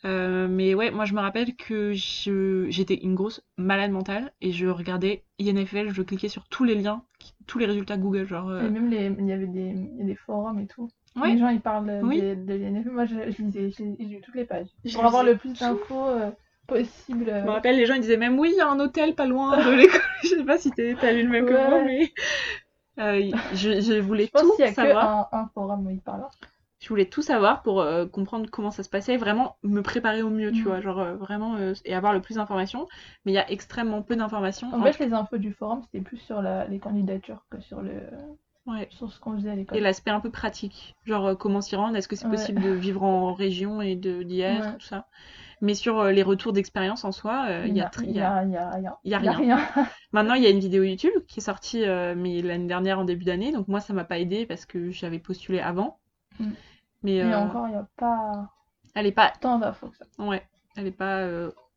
Euh, mais ouais, moi je me rappelle que j'étais une grosse malade mentale et je regardais INFL, je cliquais sur tous les liens, tous les résultats Google, genre. euh, Et même les, il y avait des, y forums et tout. Ouais. Les gens ils parlent de, Oui. de, de l'INFP. Moi, je, je lisais, j'ai lu toutes les pages pour avoir le plus d'infos euh, possible. Je euh. me rappelle, les gens ils disaient même oui, il y a un hôtel pas loin de l'école. je sais pas si t'as lu le même que Ouais. moi, mais euh, je, je voulais Je tout y a que savoir. un, un forum où ils parlent. Je voulais tout savoir pour euh, comprendre comment ça se passait, vraiment me préparer au mieux, tu Mm. vois, genre euh, vraiment et avoir le plus d'informations. Mais il y a extrêmement peu d'informations. En fait, les infos du forum, c'était plus sur la, les candidatures que sur, le, ouais. sur ce qu'on faisait à l'école. Et l'aspect un peu pratique, genre comment s'y rendre, est-ce que c'est Ouais. possible de vivre en région et d'y être, tout ça. Mais sur euh, les retours d'expérience en soi, euh, il y a, rien. Maintenant, il y a une vidéo YouTube qui est sortie euh, mais l'année dernière en début d'année, donc moi ça m'a pas aidé parce que j'avais postulé avant. Mm. Mais encore, il n'y a pas elle est pas, tant d'infos que ça. ouais, elle est pas,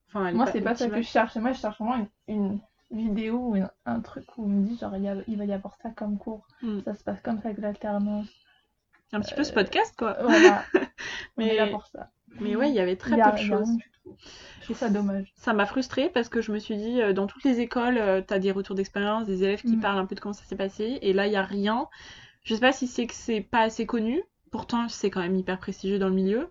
enfin, elle Moi, c'est pas ça que je cherche. Moi, je cherche vraiment une, une vidéo ou une- un truc où on me dit, genre, il, y a- il va y avoir ça comme cours. Mm. Ça se passe comme ça avec l'alternance. Un petit peu ce podcast quoi. Voilà. On Mais- est là pour ça. Mais ouais, il y avait très y a- peu de choses. Je trouve ça dommage. Ça m'a frustrée parce que je me suis dit, euh, dans toutes les écoles, euh, t'as des retours d'expérience, des élèves qui Mm. parlent un peu de comment ça s'est passé, et là, il y a rien. Je sais pas si c'est que c'est pas assez connu, pourtant c'est quand même hyper prestigieux dans le milieu.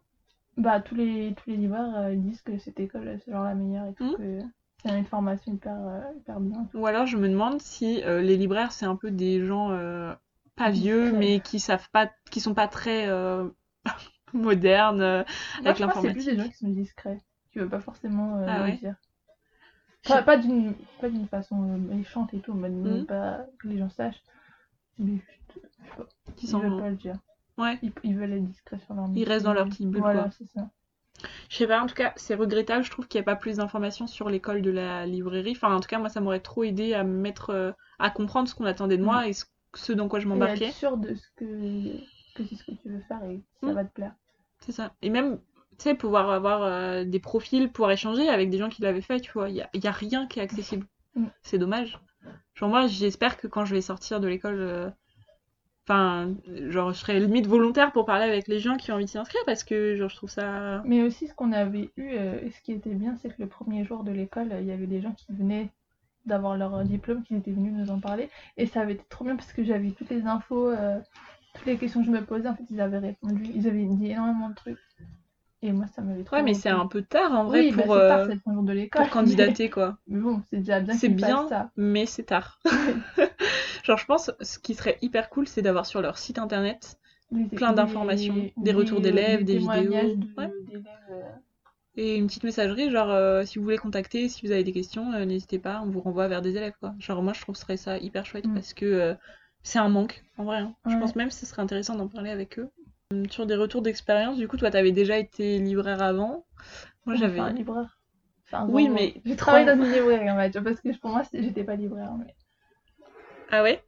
Bah, tous les, tous les libraires euh, disent que cette école, c'est genre la meilleure et tout. Mm. Que c'est une formation hyper, hyper bien. Ou alors je me demande si euh, les libraires, c'est un peu des gens euh, pas vieux, mais qui savent pas, qui sont pas très modernes euh, Moi, avec je pense que c'est plus l'informatique. des gens qui sont discrets. Qui veulent pas forcément euh, Ah le dire. Pas, pas d'une pas d'une façon euh, méchante et tout, mais Mm. pas que les gens sachent. Mais je pas, ils sont... veulent pas le dire. Ouais. Ils, ils veulent être discrets sur leur métier. restent dans leur petite bulle, Voilà, c'est ça. Je sais pas, en tout cas, c'est regrettable. Je trouve qu'il n'y a pas plus d'informations sur l'école de la librairie. Enfin, en tout cas, moi, ça m'aurait trop aidé à me mettre, euh, à comprendre ce qu'on attendait de moi et ce, ce dans quoi je m'embarquais. être sûr de ce que, que c'est ce que tu veux faire et que ça Mm. va te plaire. C'est ça. Et même, tu sais, pouvoir avoir euh, des profils, pouvoir échanger avec des gens qui l'avaient fait, tu vois. Il y a, y a rien qui est accessible. Mm. C'est dommage. Genre, moi, j'espère que quand je vais sortir de l'école, euh, enfin, genre, je serai limite volontaire pour parler avec les gens qui ont envie de s'y inscrire parce que, genre, je trouve ça. Mais aussi, ce qu'on avait eu, euh, ce qui était bien, c'est que le premier jour de l'école, il y avait des gens qui venaient d'avoir leur diplôme, qui étaient venus nous en parler. Et ça avait été trop bien parce que j'avais toutes les infos, euh, toutes les questions que je me posais, en fait, ils avaient répondu. Ils avaient dit énormément de trucs. Et moi, ça m'avait trop. Ouais, mais c'est un peu tard en vrai Oui, bah, pour, tard, euh, de pour candidater, quoi. Mais bon, c'est déjà bien C'est bien, ça. mais c'est tard. Genre, je pense, ce qui serait hyper cool, c'est d'avoir sur leur site internet Les- plein les- d'informations, des retours d'élèves, des témoignages vidéos. de- Ouais. euh, et une petite messagerie, genre, euh, si vous voulez contacter, si vous avez des questions, euh, n'hésitez pas, on vous renvoie vers des élèves, quoi. Genre, moi, je trouverais ça hyper chouette Mm. parce que c'est un manque, en vrai. hein. Je pense même que ce serait intéressant d'en parler avec eux. Hum, Sur des retours d'expérience, du coup, toi, t'avais déjà été libraire avant. Moi, j'avais. Enfin, libraire. Oui, mais J'ai travaillé dans une librairie, en fait, parce que pour moi, j'étais pas libraire. Mais... Ah ouais?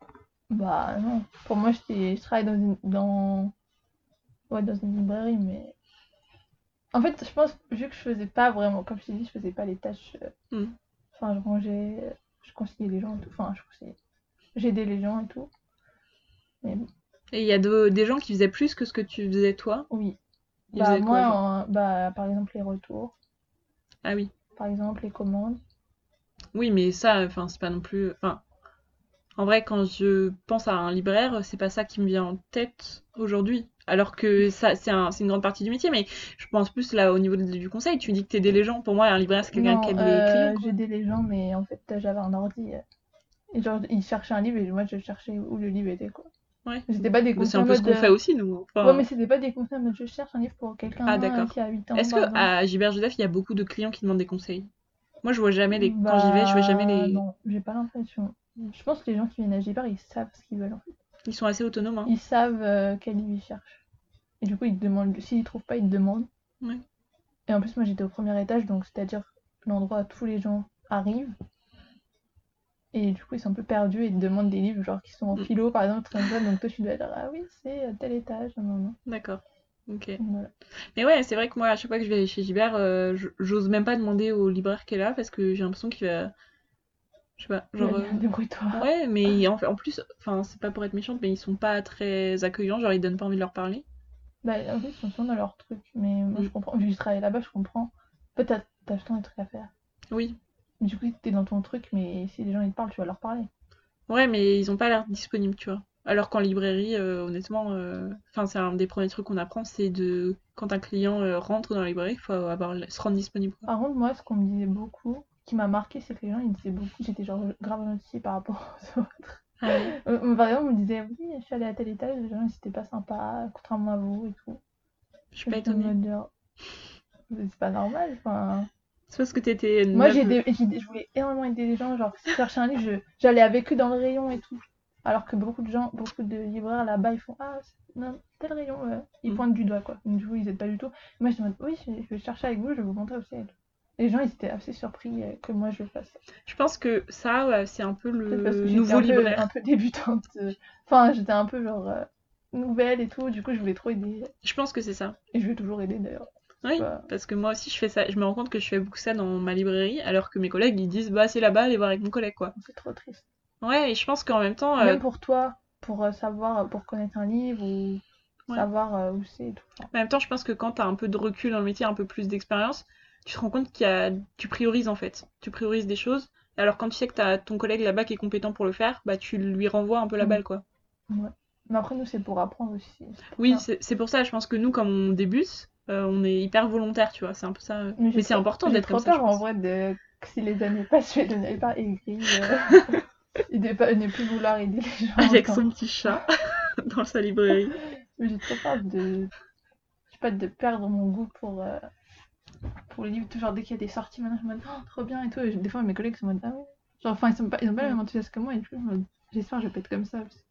Bah non. Pour moi, je travaille dans une, dans... Ouais, dans une librairie, mais... En fait, je pense, vu que je faisais pas vraiment, comme je t'ai dit, je faisais pas les tâches... euh, Mm. Enfin, je rangeais, euh, je conseillais les gens et tout. Enfin, je conseillais... J'aidais les gens et tout. Mais bon, Et il y a de- des gens qui faisaient plus que ce que tu faisais toi? oui. Ils Bah moi, quoi, genre? en- bah, par exemple, les retours. Ah oui. Par exemple, les commandes. Oui, mais ça, enfin, c'est pas non plus. Enfin, en vrai, quand je pense à un libraire, c'est pas ça qui me vient en tête aujourd'hui. Alors que ça, c'est un- c'est une grande partie du métier, mais je pense plus là au niveau de- du conseil. Tu dis que t'aidais les gens. Pour moi, un libraire, c'est quelqu'un qui aide euh, les clients. j'aidais les gens, mais en fait, j'avais un ordi. Et genre, ils cherchaient un livre et moi, je cherchais où le livre était, quoi. Ouais. C'était pas des Bah, c'est un peu ce qu'on euh, fait aussi, nous. Enfin, Ouais, mais c'était pas des conseils mode je cherche un livre pour quelqu'un Ah, qui a 8 ans. Est-ce par que exemple. à Gilbert Joseph, il y a beaucoup de clients qui demandent des conseils? Moi, je vois jamais les. Quand j'y vais, je vois jamais Bah, les. Non, j'ai pas l'impression. Je pense que les gens qui viennent à Gibert, ils savent ce qu'ils veulent en fait. Ils sont assez autonomes. hein. Ils savent euh, quel livre ils cherchent. Et du coup, ils te demandent. S'ils trouvent pas, ils te demandent. Ouais. Et en plus, moi j'étais au premier étage, donc c'est-à-dire l'endroit où tous les gens arrivent. Et du coup, ils sont un peu perdus et ils te demandent des livres, genre qui sont en Mm. philo par exemple, donc toi tu dois dire Ah oui, c'est euh, tel étage. D'accord. Ok. Voilà. Mais ouais, c'est vrai que moi, à chaque fois que je vais chez Gilbert, euh, j'ose même pas demander au libraire qui est là parce que j'ai l'impression qu'il va. Je sais pas, genre. Ouais, euh, Débrouille-toi. Ouais, mais en, fait- en plus, enfin, c'est pas pour être méchante, mais ils sont pas très accueillants, genre ils donnent pas envie de leur parler. Bah, en fait, ils sont souvent dans leur truc, mais moi Mm. je comprends. Vu que je travaille là-bas, je comprends. En fait, t'as temps des trucs à faire. Oui. Du coup, t'es dans ton truc, mais si les gens ils te parlent, tu vas leur parler. Ouais, mais ils ont pas l'air disponibles, tu vois. Alors qu'en librairie, euh, honnêtement, euh, enfin, c'est un des premiers trucs qu'on apprend, c'est de. Quand un client euh, rentre dans la librairie, il faut avoir... se rendre disponible. Par contre, moi, ce qu'on me disait beaucoup, qui m'a marqué, c'est que les gens ils disaient beaucoup, j'étais genre grave notifiée par rapport aux autres. Ah ouais. Par exemple, on me disait, oui, je suis allée à tel étage, les gens ils étaient pas sympas, contrairement à vous et tout. Je suis pas étonnée. C'est pas normal, enfin. C'est parce que t'étais Moi, j'ai des- je voulais énormément aider les gens. Genre, si je cherchais un livre, je- j'allais avec eux dans le rayon et tout. Alors que beaucoup de gens, beaucoup de libraires là-bas, ils font Ah, non, tel rayon, ouais. Ils Mm. pointent du doigt, quoi. Donc, du coup, ils aident pas du tout. Moi, en mode Oui, je je vais chercher avec vous, je vais vous montrer aussi. Les gens, ils étaient assez surpris euh, que moi je le fasse. Je pense que ça, ouais, c'est un peu Peut-être parce que le nouveau un peu, libraire. un peu débutante. euh, Enfin, j'étais un peu genre euh, nouvelle et tout. Du coup, je voulais trop aider. Je pense que c'est ça. Et je vais toujours aider d'ailleurs. Oui, Bah. parce que moi aussi je fais ça, je me rends compte que je fais beaucoup ça dans ma librairie, alors que mes collègues ils disent bah c'est là-bas, allez voir avec mon collègue quoi. C'est trop triste. Ouais, et je pense qu'en même temps, euh, Même pour toi, pour euh, savoir, pour connaître un livre ou Ouais. savoir euh, où c'est et tout. En même temps je pense que quand t'as un peu de recul dans le métier, un peu plus d'expérience, tu te rends compte qu'il y a, tu priorises en fait, tu priorises des choses. Alors quand tu sais que t'as ton collègue là-bas qui est compétent pour le faire, bah tu lui renvoies un peu la Mhm. balle quoi. Mais après, nous, c'est pour apprendre aussi. Oui, c'est pour ça, je pense que nous comme on débute, euh, on est hyper volontaire, tu vois, c'est un peu ça. euh. Mais c'est important d'être comme ça. peur en vrai de si les années passent, je vais devenir hyper aigrie euh, et de pas, ne plus vouloir aider les gens. Avec son petit chat dans sa librairie. Mais J'ai trop peur de. Je sais pas, de perdre mon goût pour. euh, pour les livres. Toujours dès qu'il y a des sorties, maintenant, je en mode oh, trop bien et tout. Et des fois, mes collègues sont en mode ah ouais. Genre, enfin, ils sont pas, ils ont pas le même enthousiasme que moi et me mode, j'espère que je vais pas être comme ça parce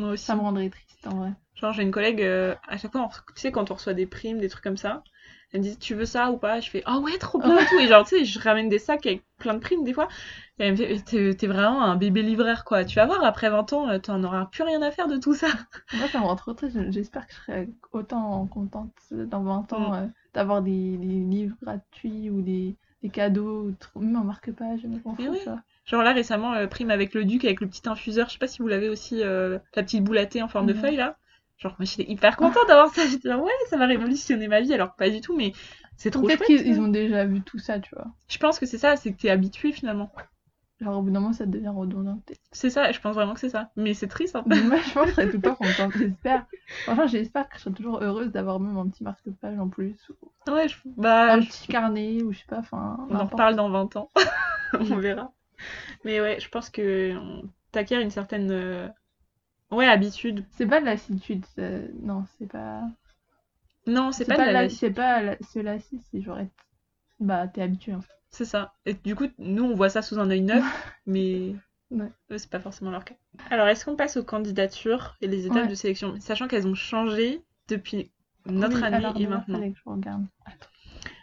Moi aussi. ça me rendrait triste en vrai. Genre, j'ai une collègue, euh, à chaque fois, on- tu sais, quand on reçoit des primes, des trucs comme ça, elle me dit, tu veux ça ou pas? Je fais, ah ouais, trop bien et tout. Et genre, tu sais, je ramène des sacs avec plein de primes des fois. Et elle me fait, t'es vraiment un bébé libraire, quoi. Tu vas voir, après 20 ans, euh, t'en auras plus rien à faire de tout ça. Moi, ça me rend trop triste. J'espère que je serai autant contente dans 20 ans Mm. euh, d'avoir des, des livres gratuits ou des, des cadeaux, ou trop... même un marque-page, je fous, oui. vois. Genre là, récemment, euh, prime avec le duc, avec le petit infuseur. Je sais pas si vous l'avez aussi, euh, la petite boule à thé en forme de feuille, là. Genre, moi, j'étais hyper contente d'avoir ça. J'étais là, ouais, ça va révolutionner ma vie, alors que pas du tout, mais c'est trop Peut-être qu'ils ils ont déjà vu tout ça, tu vois. Je pense que c'est ça, c'est que t'es habitué finalement. Genre, au bout d'un moment, ça devient redondant. peut-être. C'est ça, je pense vraiment que c'est ça. Mais c'est triste, hein. Mais moi, je pense que je serais tout le temps contente. J'espère. Franchement, j'espère que je serai toujours heureuse d'avoir même un petit marque-page en plus. Ou Ouais, je... bah, un je- petit carnet, ou je sais pas, enfin. on en reparle dans 20 ans. on verra. Mais ouais, je pense que t'acquiert une certaine euh, ouais, habitude. C'est pas de lassitude. Non, c'est pas. Non, c'est pas, de la. C'est pas la- se lasser, c'est genre être. Bah, t'es habitué en fait. C'est ça. Et du coup, nous, on voit ça sous un œil neuf, mais Ouais. eux, c'est pas forcément leur cas. Alors, est-ce qu'on passe aux candidatures et les étapes Ouais. de sélection, sachant qu'elles ont changé depuis notre Oui, année alors, et maintenant je regarde.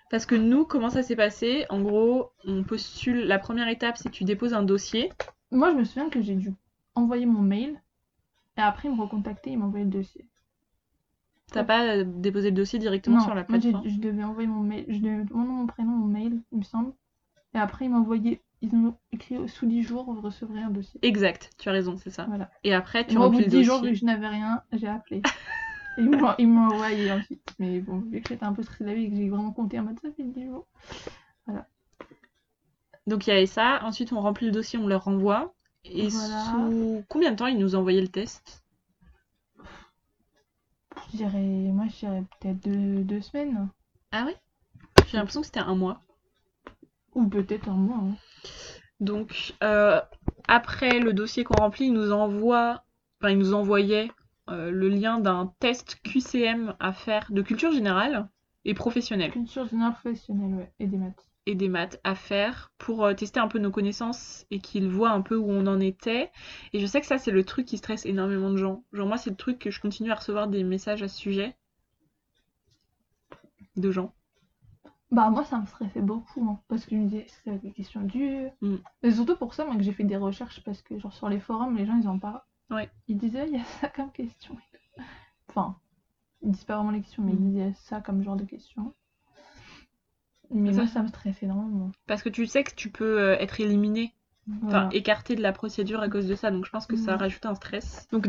Parce que nous, comment ça s'est passé? En gros, on postule. La première étape, c'est que tu déposes un dossier. Moi, je me souviens que j'ai dû envoyer mon mail et après, ils me recontactaient, ils m'envoyaient le dossier. T'as pas euh, déposé le dossier directement non, sur la moi, plateforme? je devais envoyer mon mail, je devais mon nom, mon prénom, mon mail, il me semble. Et après, ils m'envoyaient, ils ont écrit sous 10 jours, vous recevrez un dossier. Exact, tu as raison, c'est ça. Voilà. Et après, tu Moi, au bout remplis de le 10 jours, vu que je n'avais rien, j'ai appelé. Ils m'ont ils m'ont envoyé ensuite. Mais bon, vu que j'étais un peu stressée et que j'ai vraiment compté en mode ça fait 10 jours. Donc il y avait ça. Ensuite, on remplit le dossier, on le renvoie. Et Voilà. sous combien de temps ils nous envoyaient le test? Je dirais, moi, je dirais peut-être deux, deux semaines. Ah ouais? J'ai l'impression que c'était un mois. Ou peut-être un mois. hein. Donc euh, après le dossier qu'on remplit, ils nous envoie, enfin ils nous envoyaient euh, le lien d'un test QCM à faire de culture générale et professionnelle Culture générale professionnelle, ouais. Et des maths. et des maths à faire pour euh, tester un peu nos connaissances et qu'ils voient un peu où on en était. Et je sais que ça c'est le truc qui stresse énormément de gens. Genre moi c'est le truc que je continue à recevoir des messages à ce sujet de gens. Bah moi ça me stressait beaucoup hein, parce que je me disais être des questions dures Mm. et surtout pour ça moi que j'ai fait des recherches parce que genre sur les forums les gens ils en parlent Ouais. ils disaient il y a ça comme question enfin ils disent pas vraiment les questions mais ils Mm. disaient ça comme genre de questions mais Ça- moi ça me stressait énormément Parce que tu sais que tu peux euh, être éliminé Voilà. enfin écarté de la procédure à cause de ça. Donc je pense que ça Mhm. rajoute un stress. Donc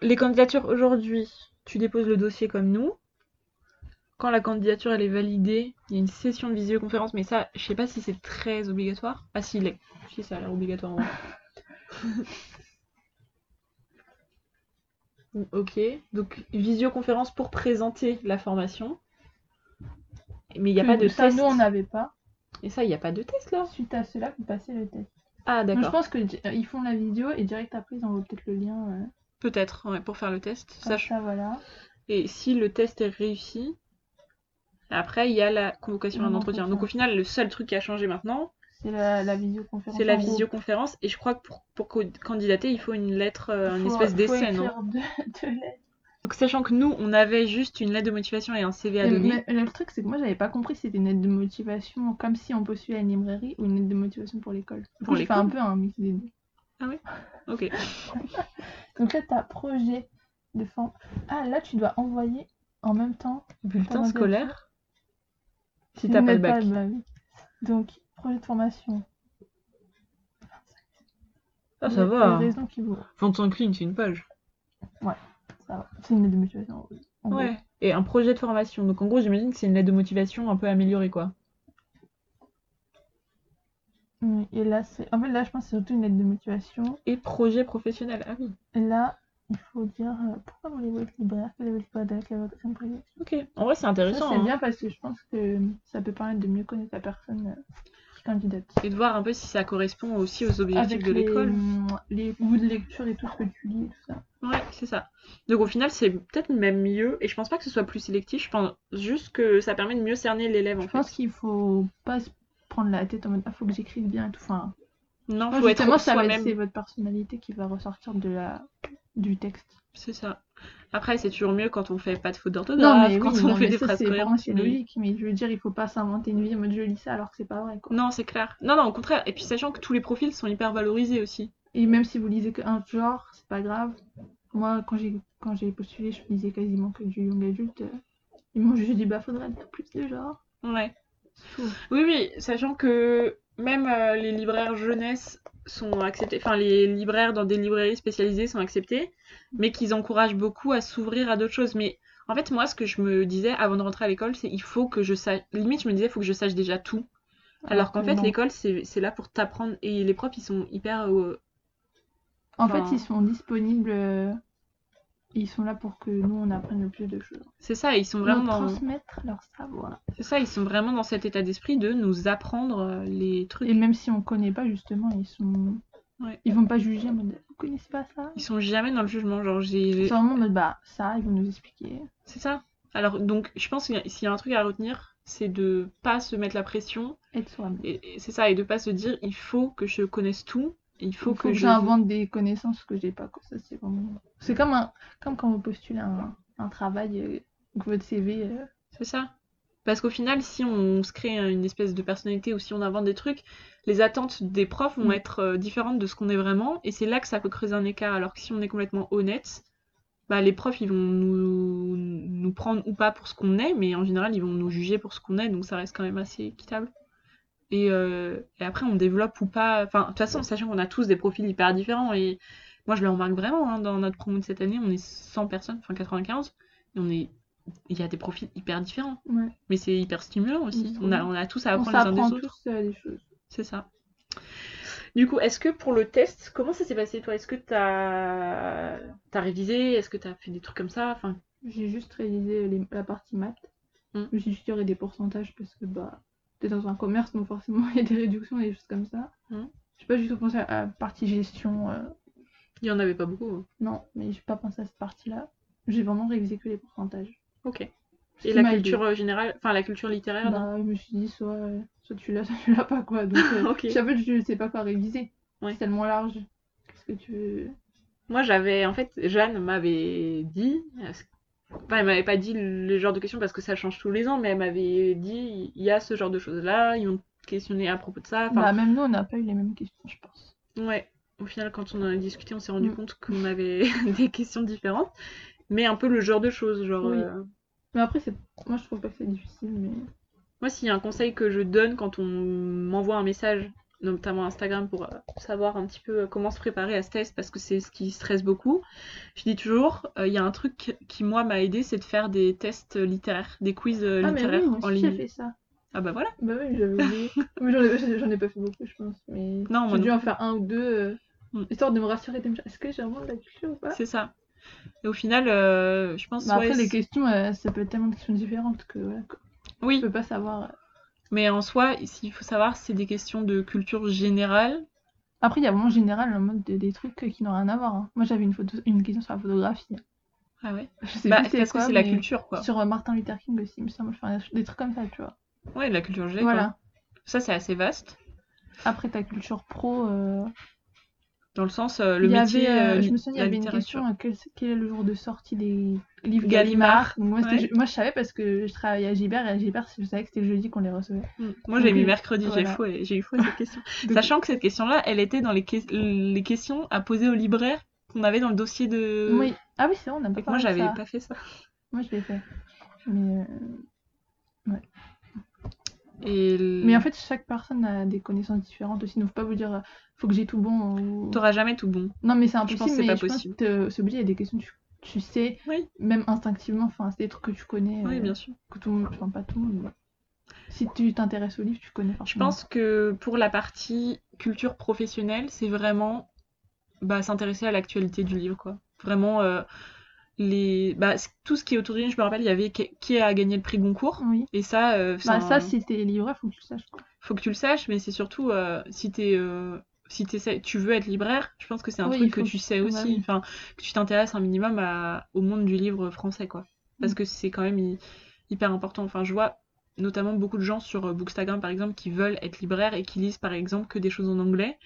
les candidatures aujourd'hui, tu déposes le dossier comme nous. Quand la candidature elle est validée, il y a une session de visioconférence, mais ça, je sais pas si c'est très obligatoire. Ah si, il est. Si, ça a l'air obligatoire. en vrai. ok, donc visioconférence pour présenter la formation. Mais il n'y a Que pas de ça test. nous on n'avait pas Et ça, il n'y a pas de test là? Suite à cela vous passez le test Ah donc je d'accord. pense que euh, font la vidéo et direct après ils envoient peut-être le lien euh, Peut-être, ouais, pour faire le test. ça voilà Et si le test est réussi, après il y a la convocation à un entretien. Donc au final, le seul truc qui a changé maintenant, c'est la, la visioconférence c'est la visioconférence. Et je crois que pour, pour candidater, il faut une lettre, euh, une espèce d'essai, non deux, deux lettres. Donc sachant que nous, on avait juste une lettre de motivation et un CV à Mais- donner. mais le truc, c'est que moi, j'avais pas compris si c'était une lettre de motivation comme si on postulait à une librairie ou une lettre de motivation pour l'école. Pour j'ai fait un l'école peu un mix des deux. Ok. Donc là, t'as projet de forme. Ah, là, tu dois envoyer en même temps. Bulletin scolaire? Si tu t'as pas mets le bac. oui. Donc, projet de formation. Ah, Les- ça va. Les raisons qui vous. 25 lignes, c'est une page. Ça va. C'est une lettre de motivation. en gros. Ouais. Et un projet de formation. Donc en gros, j'imagine que c'est une lettre de motivation un peu améliorée, quoi. Et là, c'est. En fait, là, je pense que c'est surtout une lettre de motivation. Et projet professionnel. Ah oui. Et là, il faut dire euh, pourquoi voulez-vous être libraire? Quel est votre modèle Quelle est votre Ok. En vrai, c'est intéressant. c'est hein. bien parce que je pense que ça peut permettre de mieux connaître la personne euh, candidate. Et de voir un peu si ça correspond aussi aux objectifs Avec de l'école. les goûts de lecture et tout ce que tu lis et tout ça. Ouais, c'est ça. Donc au final, c'est peut-être même mieux. Et je pense pas que ce soit plus sélectif. Je pense juste que ça permet de mieux cerner l'élève en Je fait. pense qu'il faut pas se prendre la tête en mode ah, faut que j'écrive bien et tout. Enfin, Non, faut être justement, ça va être- soi-même. c'est votre personnalité qui va ressortir de la du texte. C'est ça. Après, c'est toujours mieux quand on fait pas de faute Non, d'orthographe, mais quand oui, on non, fait des ça, phrases cohérentes. c'est logique, mais je veux dire, il faut pas s'inventer une vie en mode je lis ça alors que c'est pas vrai. Quoi. Non, c'est clair. Non, non, au contraire. Et puis sachant que tous les profils sont hyper valorisés aussi. Et même si vous lisez qu'un genre, c'est pas grave. Moi, quand j'ai quand j'ai postulé, je lisais quasiment que du young adulte. euh, Ils m'ont juste dit bah faudrait être plus de genre. Ouais. Oui, oui, sachant que même euh, les libraires jeunesse sont acceptés, enfin les libraires dans des librairies spécialisées sont acceptés, mais qu'ils encouragent beaucoup à s'ouvrir à d'autres choses. Mais en fait, moi, ce que je me disais avant de rentrer à l'école, c'est il faut que je sache, limite, je me disais, il faut que je sache déjà tout. Alors qu'en que fait, l'école, c'est c'est là pour t'apprendre. Et les profs, ils sont hyper. euh, En enfin- fait, ils sont disponibles. Ils sont là pour que nous, on apprenne le plus de choses. C'est ça, ils sont Nous vraiment dans. transmettre leur savoir. C'est ça, ils sont vraiment dans cet état d'esprit de nous apprendre euh, les trucs. Et même si on connaît pas, justement, ils sont. Ouais. Ils vont pas juger en mode vous connaissez pas ça? Ils sont jamais dans le jugement. Genre, j'ai. C'est vraiment en mode bah ça, ils vont nous expliquer. C'est ça. Alors, donc, je pense que s'il y a un truc à retenir, c'est de pas se mettre la pression. Être soi-même. C'est ça, et de pas se dire, il faut que je connaisse tout. Il faut, Il faut que, que je. j'invente des connaissances que j'ai pas. quoi. Ça, c'est vraiment. C'est comme, un... comme quand vous postulez un, un travail, euh, que votre CV. euh, C'est ça. Parce qu'au final, si on se crée une espèce de personnalité ou si on invente des trucs, les attentes des profs vont Mm. être euh, différentes de ce qu'on est vraiment. Et c'est là que ça peut creuser un écart. Alors que si on est complètement honnête, bah, les profs, ils vont nous, nous prendre ou pas pour ce qu'on est, mais en général, ils vont nous juger pour ce qu'on est. Donc ça reste quand même assez équitable. Et, euh, et après, on développe ou pas. Enfin, de toute façon, sachant qu'on a tous des profils hyper différents. Et moi, je le remarque vraiment. hein, dans notre promo de cette année, on est 100 personnes, enfin 95. Et on est. Il y a des profils hyper différents. Ouais. Mais c'est hyper stimulant aussi. Oui. On a, on a tous à On apprendre les uns des autres. tous euh, des choses. C'est ça. Du coup, est-ce que pour le test, comment ça s'est passé toi? Est-ce que t'as as révisé? Est-ce que t'as fait des trucs comme ça? Enfin, J'ai juste réalisé les- la partie maths. Je me suis dit qu'il y aurait des pourcentages parce que bah t'es dans un commerce donc forcément il y a des réductions et des choses comme ça. Mm. J'ai pas du tout pensé à la partie gestion. euh, il y en avait pas beaucoup. hein. Non, mais j'ai pas pensé à cette partie-là. J'ai vraiment révisé que les pourcentages. Ok. Et la aidé. culture euh, générale, enfin la culture littéraire, non Bah, je me suis dit soit, euh, soit tu l'as, soit tu l'as pas quoi. Donc euh, Ok. en fait je sais pas quoi réviser. Ouais. C'est tellement large. Qu'est-ce que tu veux? Moi, j'avais, en fait, Jeanne m'avait dit, enfin, elle m'avait pas dit le genre de questions parce que ça change tous les ans, mais elle m'avait dit, il y a ce genre de choses-là, ils vont te questionner à propos de ça. Enfin, Bah même nous on n'a pas eu les mêmes questions je pense. Ouais, au final, quand on en a discuté, on s'est rendu Mm. compte qu'on avait des questions différentes, mais un peu le genre de choses. Genre, Oui. euh, Mais après moi je trouve pas que c'est difficile mais. moi, s'il y a un conseil que je donne quand on m'envoie un message, notamment Instagram, pour euh, savoir un petit peu euh, comment se préparer à ce test, parce que c'est ce qui stresse beaucoup, je dis toujours, euh, il y a un truc qui, moi, m'a aidé, c'est de faire des tests littéraires, des quiz Ah mais littéraires oui, moi en ligne. fait ça. Ah bah voilà. Bah oui, j'avais oublié. mais j'en ai, pas fait beaucoup, je pense. Mais Non, j'ai dû non en faire un ou deux, euh, Mm. histoire de me rassurer, de me dire est-ce que j'ai vraiment de la culture ou pas? C'est ça. Et au final, euh, je pense, Bah après, ouais, les questions, ça peut être tellement de questions différentes que voilà, quoi. oui, je peux pas savoir. Euh. mais en soi, s'il faut savoir, c'est des questions de culture générale. Après, il y a vraiment en général en mode des, des trucs qui n'ont rien à voir. hein. Moi, j'avais une, photo, une question sur la photographie. Ah ouais. Je sais Bah, plus c'est parce quoi, que c'est la mais culture, quoi. Sur euh, Martin Luther King aussi, il me semble. Enfin, des trucs comme ça, tu vois. Ouais, de la culture G, Voilà. quoi. Ça, c'est assez vaste. Après, ta culture pro. euh, Dans le sens, euh, le il y métier, avait, euh, euh, je me souviens, il y avait une question quel, est le jour de sortie des livres Gallimard. Moi, Ouais. je- moi, je savais parce que je travaillais à Gilbert et à Gilbert, je savais que c'était le jeudi qu'on les recevait. Mm. Moi, j'ai mis mercredi, j'ai voilà. eu faux à cette question. Donc- Sachant que cette question-là, elle était dans les, que- les questions à poser au libraire qu'on avait dans le dossier de. Oui. Ah oui, c'est vrai, on n'a pas que moi, j'avais pas fait ça. Moi, je l'ai fait. Mais, euh, Et mais en fait, chaque personne a des connaissances différentes aussi. Donc, faut pas vous dire, euh, faut que j'ai tout bon. Ou... t'auras jamais tout bon. Non, mais c'est Je impossible. pense que c'est pas je pense possible. c'est obligé, il y a des questions que tu, tu sais, Oui. même instinctivement. Enfin, c'est des trucs que tu connais. Oui, euh, bien sûr. Que tout le monde, enfin, pas tout le monde. mais Si tu t'intéresses au livre, tu connais Je pense que pour la partie culture professionnelle, c'est vraiment bah, s'intéresser à l'actualité du livre, quoi. Vraiment, euh, les... bah, tout ce qui est autour je me rappelle, il y avait qui a gagné le prix Goncourt. Oui. Et ça, euh, Bah, ça, si t'es libraire, faut que tu le saches. Faut que tu le saches, mais c'est surtout euh, si t'es, euh, si tu veux être libraire, je pense que c'est un Oui, truc que tu sais aussi, enfin, que tu t'intéresses un minimum à- au monde du livre français, quoi. Parce Mm. que c'est quand même hy- hyper important. Enfin, je vois notamment beaucoup de gens sur euh, Bookstagram, par exemple, qui veulent être libraires et qui lisent, par exemple, que des choses en anglais.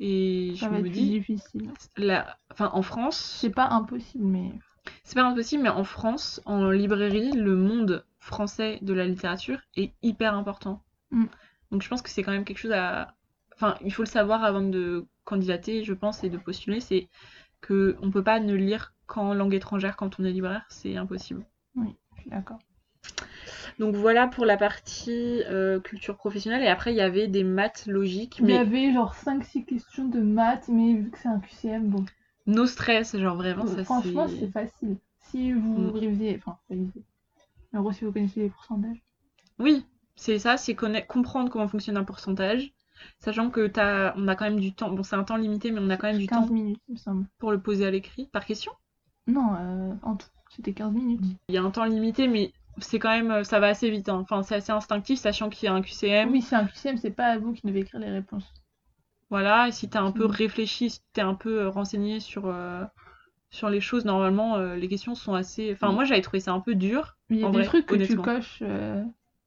Et je Ça va me être dis, difficile. la... enfin, en France, C'est pas impossible, mais. C'est pas impossible, mais en France, en librairie, le monde français de la littérature est hyper important. Mm. Donc je pense que c'est quand même quelque chose à... Enfin, il faut le savoir avant de candidater, je pense, et de postuler, c'est que on peut pas ne lire qu'en langue étrangère quand on est libraire, c'est impossible. Je suis d'accord. Donc voilà pour la partie euh, culture professionnelle, et après il y avait des maths logiques, Il y avait genre 5-6 questions de maths, mais vu que c'est un QCM, bon. No stress, genre vraiment ça Franchement, c'est... facile. Si vous Mm. révisez, enfin, révisez. En gros, si vous connaissez les pourcentages. Oui, C'est ça, c'est conna- comprendre comment fonctionne un pourcentage, sachant que t'as, on a quand même du temps. Bon, c'est un temps limité, mais on a quand même du 15 temps minutes, il me semble. pour le poser à l'écrit par question? Non, euh, en tout, c'était 15 minutes. Il y a un temps limité, mais c'est quand même, ça va assez vite. hein. Enfin, c'est assez instinctif, sachant qu'il y a un QCM. Oui, c'est un QCM, c'est pas vous qui devez écrire les réponses. Voilà, et si t'as un peu Mm. réfléchi, si t'es un peu euh, renseigné sur, euh, sur les choses, normalement, euh, les questions sont assez. Enfin, Mm. moi, j'avais trouvé ça un peu dur. Mais il y a des vrai, trucs que tu coches euh,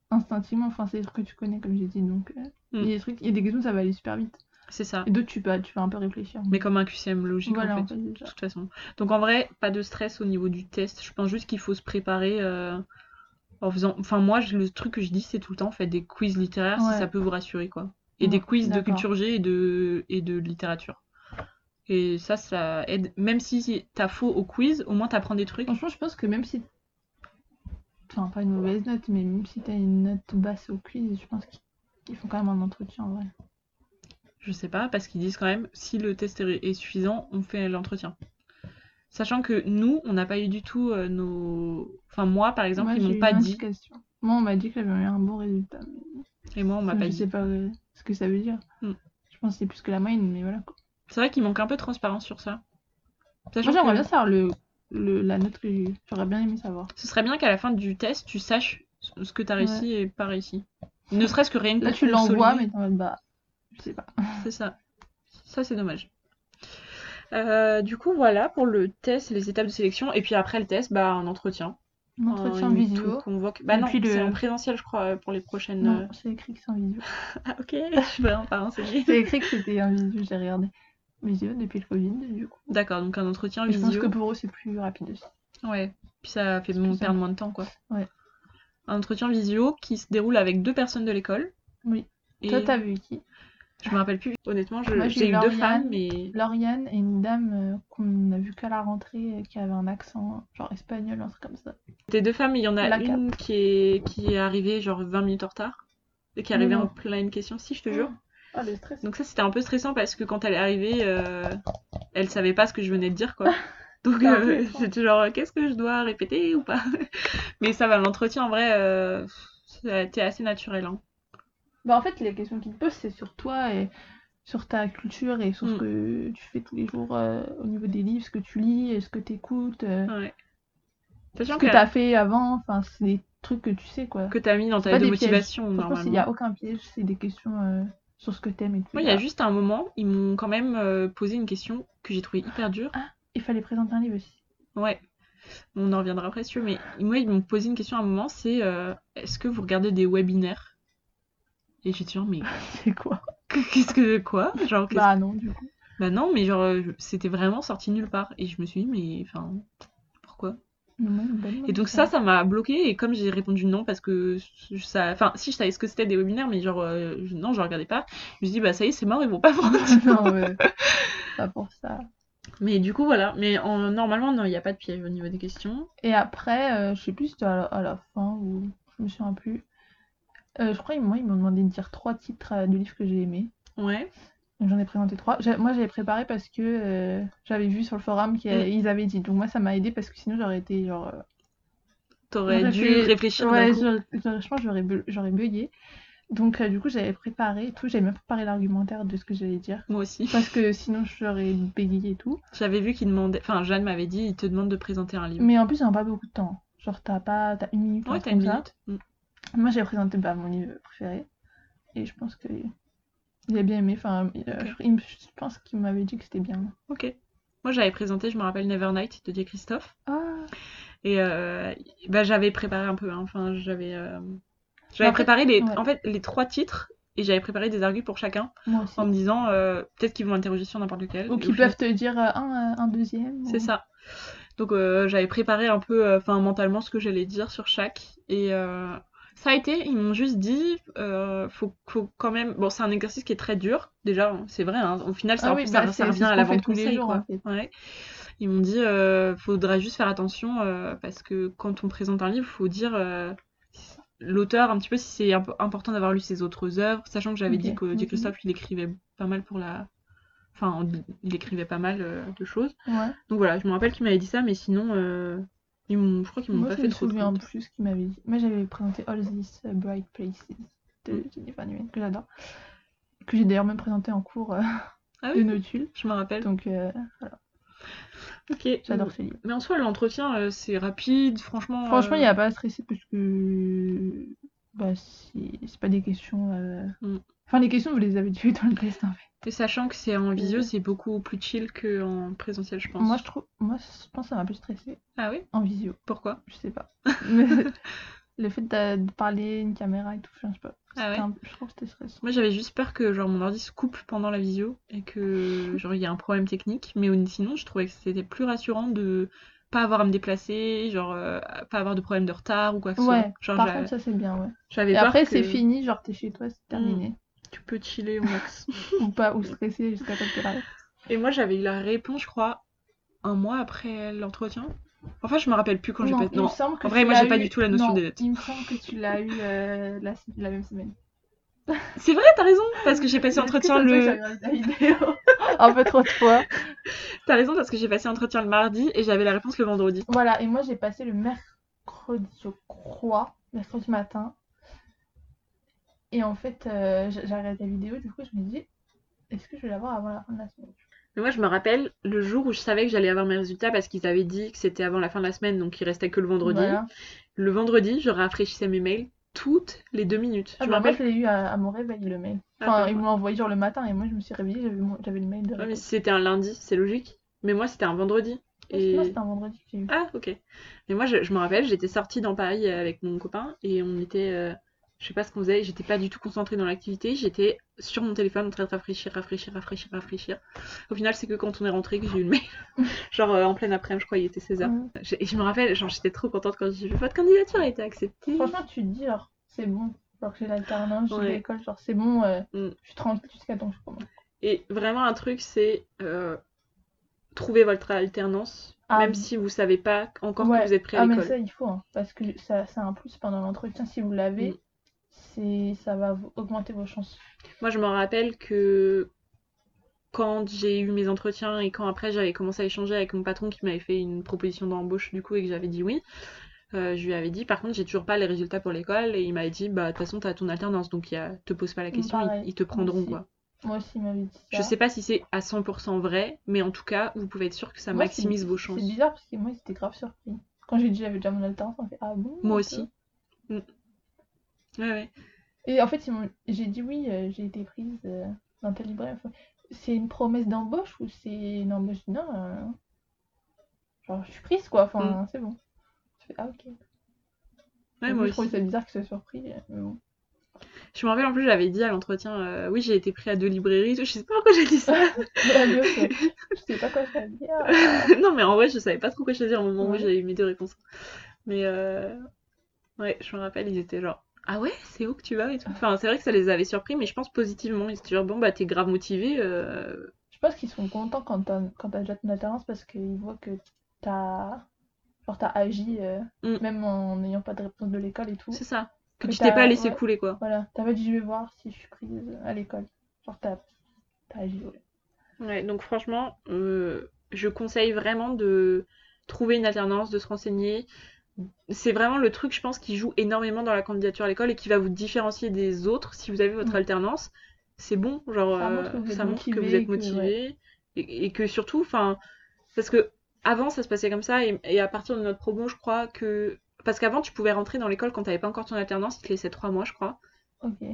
instinctivement, enfin, c'est des trucs que tu connais, comme j'ai dit, donc. Mm. Il y a des trucs, il y a des questions, ça va aller super vite. C'est ça. Et d'autres, tu vas, tu vas un peu réfléchir. Mais comme un QCM logique, voilà, en en fait. de toute façon. Donc en vrai, pas de stress au niveau du test. Je pense juste qu'il faut se préparer en faisant. Enfin, moi, le truc que je dis, c'est tout le temps, faites des quiz littéraires si ça peut vous rassurer, quoi. Et des quiz de culture G et de, et de littérature. Et ça, ça aide. Même si t'as faux au quiz, au moins t'apprends des trucs. Franchement, je pense que même si. Enfin, pas une mauvaise note, mais même si t'as une note basse au quiz, je pense qu'ils font quand même un entretien en vrai. Je sais pas, parce qu'ils disent quand même, si le test est, suffisant, on fait l'entretien. Sachant que nous, on n'a pas eu du tout euh, nos. Enfin, moi, par exemple, Moi, ils m'ont pas dit. Moi, on m'a dit que j'avais eu un bon résultat. mais Et moi, on m'a je pas dit. sais pas euh, ce que ça veut dire. Mm. Je pense que c'est plus que la moyenne, mais voilà. C'est vrai qu'il manque un peu de transparence sur ça. Sachant Moi, j'aimerais que bien savoir le, le, la note que. J'aurais bien aimé savoir. ce serait bien qu'à la fin du test, tu saches ce que t'as réussi et pas réussi. Ne serait-ce que rien que Là, tu l'envoies, mais t'es en mode bah. Je sais pas. C'est ça. Ça, c'est dommage. Euh, du coup, voilà pour le test, les étapes de sélection. Et puis après le test, bah, un entretien. Un entretien Un- une vidéo. te convoque- Bah Et non, le- c'est en présentiel, je crois, pour les prochaines. Non, euh, c'est écrit que c'est en vidéo. Ah, ok, je suis vraiment pas renseignée. C'est écrit que c'était en vidéo, j'ai regardé. Vidéo depuis le Covid, du coup. D'accord, donc un entretien Et je pense visio. que pour eux, c'est plus rapide aussi. Ouais, puis ça fait mon- perdre moins de temps, quoi. Ouais. Un entretien visio qui se déroule avec deux personnes de l'école. Oui. Et Toi, t'as vu qui? Je me rappelle plus. Honnêtement, j'ai eu eu deux femmes, mais Lauriane et une dame euh, qu'on a vu qu'à la rentrée, euh, qui avait un accent genre espagnol, un truc comme ça. T'es deux femmes, il y en a La une qui est, qui est arrivée genre 20 minutes en retard. Et qui est arrivée Non, en pleine question, si je te jure. Ah, le stress. Donc ça c'était un peu stressant parce que quand elle est arrivée, euh, elle savait pas ce que je venais de dire quoi. Donc euh, c'était genre qu'est-ce que je dois répéter ou pas? Mais ça va, l'entretien en vrai, euh, ça a été assez naturel. Hein. Bah, en fait, les questions qu'ils te posent, c'est sur toi et sur ta culture et sur ce Mm. que tu fais tous les jours euh, au niveau des livres, ce que tu lis, ce que tu écoutes, Ouais. Sachant ce que, que tu as fait avant. Enfin, c'est des trucs que tu sais quoi. que t'as mis dans ta lettre de motivation Franchement, il normalement. n'y a aucun piège, c'est des questions euh, sur ce que t'aimes et tout. Moi, il y a juste un moment, ils m'ont quand même euh, posé une question que j'ai trouvée hyper dure. Il fallait présenter un livre aussi. Ouais, on en reviendra après si tu veux, mais moi, ils m'ont posé une question à un moment, c'est euh, est-ce que vous regardez des webinaires? Et j'étais genre, mais C'est quoi? Qu'est-ce que quoi? Genre, Bah non, du coup. bah non, mais genre, euh, c'était vraiment sorti nulle part. Et je me suis dit, mais enfin, pourquoi? Et donc ça, ça m'a bloqué. Et comme j'ai répondu non parce que ça, enfin, si je savais ce que c'était des webinaires, mais genre, euh, je- non, je regardais pas. Je me suis dit, bah ça y est, c'est mort, ils vont pas me prendre. non, ouais. Pas pour ça. Mais du coup, voilà. Mais en- normalement, non, il n'y a pas de piège au niveau des questions. Et après, euh, je sais plus si c'était à, la- à la fin ou je me souviens plus. Euh, je crois moi ils m'ont demandé de dire trois titres euh, de livres que j'ai aimés. Ouais. J'en ai présenté trois. J'ai- Moi j'avais préparé parce que euh, j'avais vu sur le forum qu'ils avaient dit. Donc moi ça m'a aidé parce que sinon j'aurais été genre. euh, T'aurais dû réfléchir d'un Ouais, coup. j'aurais- j'aurais- je pense que j'aurais bu- j'aurais bugué. Donc euh, du coup j'avais préparé et tout. J'avais même préparé l'argumentaire de ce que j'allais dire. Moi aussi. Parce que sinon j'aurais bégayé et tout. J'avais vu qu'il demandait, enfin Jeanne m'avait dit, il te demande de présenter un livre. Mais en plus on n'a pas beaucoup de temps. Genre t'as pas t'as une minute. un Ouais, truc t'as une comme ça. minute. Mm. Moi, j'ai présenté bah, mon livre préféré. Et je pense que il a bien aimé. Enfin, euh, je, pense qu'il m'avait dit que c'était bien. Ok. Moi, j'avais présenté, je me rappelle, Nevernight de J. Christophe. Ah, Et euh, bah, j'avais préparé un peu. hein. Enfin, j'avais, euh, j'avais En fait, préparé les, ouais. en fait, les trois titres et j'avais préparé des arguments pour chacun en me disant peut-être qu'ils vont interroger sur n'importe lequel. Ou qu'ils peuvent te dire un, un deuxième. C'est ou- ça. Donc j'avais préparé un peu, enfin mentalement, ce que j'allais dire sur chaque. Et ça a été, ils m'ont juste dit, euh, faut, faut quand même. Bon, c'est un exercice qui est très dur, déjà, c'est vrai. hein. Au final, ça, Ah oui, bah, ça, ça revient à la vente tous les jours, en fait. Ouais. Ils m'ont dit, euh, faudra juste faire attention euh, parce que quand on présente un livre, faut dire. euh, L'auteur, un petit peu si c'est imp- important d'avoir lu ses autres œuvres, sachant que j'avais Ok, dit que mhm. Christophe il écrivait pas mal pour la. Enfin, il écrivait pas mal euh, de choses. Ouais. Donc voilà, je me rappelle qu'il m'avait dit ça, mais sinon, Ils m'ont- je crois qu'ils m'ont Moi, pas je fait me trop de souviens compte. plus ce qu'il m'avait dit. Moi, j'avais présenté All These Bright Places de Mm. Jennifer Newman, que j'adore. Que j'ai d'ailleurs même présenté en cours euh, Ah de Notule. je me rappelle. Donc, euh, Ok. j'adore ce livre. Mais en soi, l'entretien, euh, c'est rapide, franchement. Franchement, euh, il n'y a pas à stresser parce que bah, c'est c'est pas des questions. euh, Mm. Enfin, les questions, vous les avez déjà eues dans le test en fait. Et sachant que c'est en visio, c'est beaucoup plus chill qu'en présentiel, je pense. Moi, je trouve, moi, je pense que ça m'a plus stressé Ah oui? en visio. Pourquoi? Je sais pas. Mais le fait de, parler une caméra et tout, je sais pas. Ah ouais? un- Je trouve que c'était stressant. Moi, j'avais juste peur que genre mon ordi se coupe pendant la visio et que genre il y a un problème technique. Mais sinon, je trouvais que c'était plus rassurant de pas avoir à me déplacer, genre euh, pas avoir de problème de retard ou quoi que ce Ouais, soit. Genre, par contre, ça c'est bien, ouais. j'avais après, que c'est fini, genre t'es chez toi, c'est terminé. tu peux chiller au max. Ou pas, ou stresser jusqu'à temps que et moi, j'avais eu la réponse, je crois, un mois après l'entretien. Enfin, je me rappelle plus quand j'ai Non, pas. il me Non, semble que en vrai, moi, j'ai pas eu- du tout la notion non, des dates. Il me semble que tu l'as eu euh, la, la même semaine. C'est vrai, t'as raison, parce que j'ai passé entretien le. j'ai regardé ta vidéo? Un peu trop de fois. T'as raison, parce que j'ai passé entretien le mardi et j'avais la réponse le vendredi. Voilà, et moi j'ai passé le mercredi, je crois, mercredi matin. Et en fait, euh, j'ai regardé ta vidéo, du coup, je me dis, est-ce que je vais l'avoir avant la fin de la semaine? Mais moi, je me rappelle le jour où je savais que j'allais avoir mes résultats parce qu'ils avaient dit que c'était avant la fin de la semaine, donc il restait que le vendredi. Voilà. Le vendredi, je rafraîchissais mes mails toutes les deux minutes. Ah tu bah, me moi, je l'ai eu à, à mon réveil, le mail. Ah, Enfin, bah, ils me l'ont envoyé genre le matin, et moi, je me suis réveillée, j'avais le mail de Ouais, mais réponse. c'était un lundi, c'est logique. Mais moi, c'était un vendredi. Et... Moi, c'était un vendredi que j'ai eu. Ah, ok. Mais moi, je, je me rappelle, j'étais sortie dans Paris avec mon copain et on était. euh, je sais pas ce qu'on faisait, j'étais pas du tout concentrée dans l'activité, j'étais sur mon téléphone en train de rafraîchir, rafraîchir, rafraîchir, rafraîchir. Au final, c'est que quand on est rentré que j'ai eu le mail. genre euh, en pleine après-midi, je crois, il était 16h. Ouais. Et je me rappelle, genre, j'étais trop contente quand j'ai vu votre candidature a été acceptée. Franchement, tu te dis, genre, c'est bon. Genre, que j'ai l'alternance, j'ai Ouais. l'école, genre, c'est bon, euh, Mm. je suis tranquille jusqu'à temps que je commence. Et vraiment, un truc, c'est euh, trouver votre alternance, Ah, même oui. si vous savez pas encore Ouais. que vous êtes prêt à Ah, mais ça, il faut, hein, parce que ça, c'est un plus pendant l'entretien. Si vous l'avez, Mm. Ça va augmenter vos chances. Moi, je me rappelle que quand j'ai eu mes entretiens et quand après j'avais commencé à échanger avec mon patron qui m'avait fait une proposition d'embauche du coup et que j'avais dit oui, euh, je lui avais dit par contre j'ai toujours pas les résultats pour l'école et il m'avait dit bah de toute façon t'as ton alternance donc il a, te pose pas la question, ils- pareil, ils, te prendront aussi. quoi. Moi aussi, il m'avait dit ça. Je sais pas si c'est à 100% vrai, mais en tout cas vous pouvez être sûr que ça Moi, maximise vos chances. C'est bizarre parce que moi, étaient grave surpris. Quand j'ai dit j'avais déjà mon alternance, on fait Ah bon Moi aussi. Mm. Ouais, ouais. Et en fait, j'ai dit oui, euh, j'ai été prise euh, dans telle librairie. Enfin, c'est une promesse d'embauche ou c'est une embauche? Non, euh, genre je suis prise quoi, enfin c'est bon. Je fais Ah ok. Mm. Ouais, moi je aussi. ça bizarre qu'ils soient surpris, euh, mais bon. Je me rappelle en plus j'avais dit à l'entretien euh, oui j'ai été pris à deux librairies, je sais pas pourquoi j'ai dit ça. C'est- je sais pas quoi dire. non, mais en vrai, je savais pas trop quoi choisir au moment où j'avais mes deux réponses. Mais euh... ouais, je me rappelle, ils étaient genre Ah ouais, c'est où que tu vas et tout. Enfin, c'est vrai que ça les avait surpris, mais je pense positivement. Ils étaient genre Bon, bah, t'es grave motivé. euh, Je pense qu'ils sont contents quand t'as quand t'as déjà ton alternance parce qu'ils voient que t'as genre t'as agi euh, Mm. même en n'ayant pas de réponse de l'école et tout. C'est ça. Que Que tu t'es pas laissé ouais. couler, quoi. Voilà, t'as pas dit je vais voir si je suis prise à l'école. Genre t'as t'as agi. ouais. Ouais, donc franchement, euh, je conseille vraiment de trouver une alternance, de se renseigner. C'est vraiment le truc, je pense, qui joue énormément dans la candidature à l'école et qui va vous différencier des autres si vous avez votre Mm. alternance. C'est bon, genre, Ça euh, montre que vous êtes ça montre que vous motivé, êtes que- motivé et, et que surtout, enfin, parce que avant ça se passait comme ça et, et à partir de notre promo, je crois que. Parce qu'avant, tu pouvais rentrer dans l'école quand t'avais pas encore ton alternance, ils te laissaient trois mois, je crois.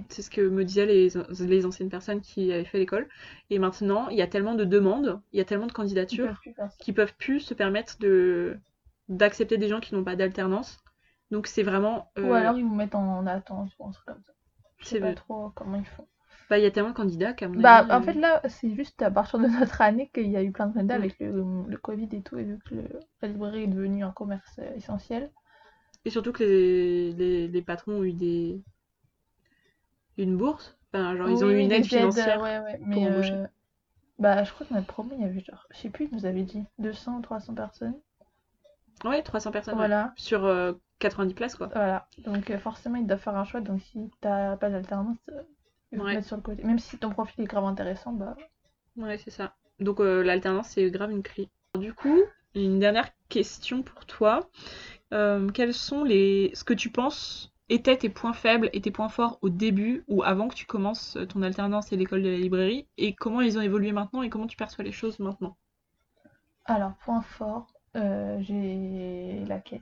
C'est ce que me disaient les, les anciennes personnes qui avaient fait l'école. Et maintenant, il y a tellement de demandes, il y a tellement de candidatures peuvent plus faire ça. qui peuvent plus se permettre de d'accepter des gens qui n'ont pas d'alternance. Donc c'est vraiment euh, Ou alors ils vous mettent en attente ou un truc comme ça. Je sais c'est pas trop comment ils font. bah il y a tellement de candidats qu'à mon Bah en euh, fait là c'est juste à partir de notre année qu'il y a eu plein de candidats Mm. avec le, le Covid et tout et vu que le- la librairie est devenue un commerce essentiel. et surtout que les, les, les patrons ont eu des une bourse, enfin genre ils ont eu une aide financière. ouais, ouais, mais embaucher. euh, bah je crois que notre promo il y avait genre, je sais plus, ils nous avait dit 200 ou 300 personnes. Ouais, 300 personnes ouais. Sur euh, 90 places quoi. voilà. Donc euh, forcément ils doivent faire un choix. Donc si t'as pas d'alternance, euh, ils vont te Ouais. mettre sur le côté. Même si ton profil est grave intéressant, bah Ouais, c'est ça. Donc euh, l'alternance c'est grave une clé. Du coup, une dernière question pour toi. Euh, quels sont les ce que tu penses étaient tes points faibles et tes points forts au début ou avant que tu commences ton alternance et l'école de la librairie? Et comment ils ont évolué maintenant et comment tu perçois les choses maintenant? Alors, point fort, euh, j'ai la caisse,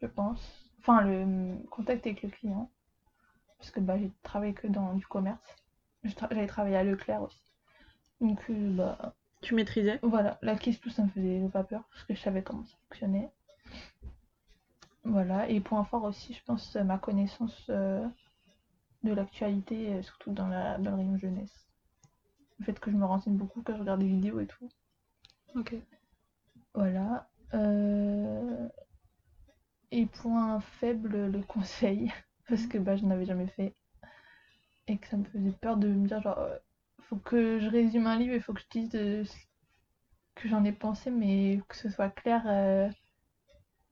je pense. Enfin, le contact avec le client. Parce que bah, j'ai travaillé que dans du commerce. J'avais travaillé à Leclerc aussi. Donc, euh, bah, Tu maîtrisais? voilà, la caisse, tout ça me faisait pas peur. Parce que je savais comment ça fonctionnait. Voilà, et point fort aussi, je pense, ma connaissance euh, de l'actualité, surtout dans, la, dans le rayon jeunesse. Le fait que je me renseigne beaucoup, que je regarde des vidéos et tout. Ok. Voilà. Euh, Et point faible, le conseil. Parce que bah, je n'avais jamais fait. Et que ça me faisait peur de me dire, genre, euh, faut que je résume un livre, il faut que je dise euh, ce que j'en ai pensé, mais que ce soit clair, euh,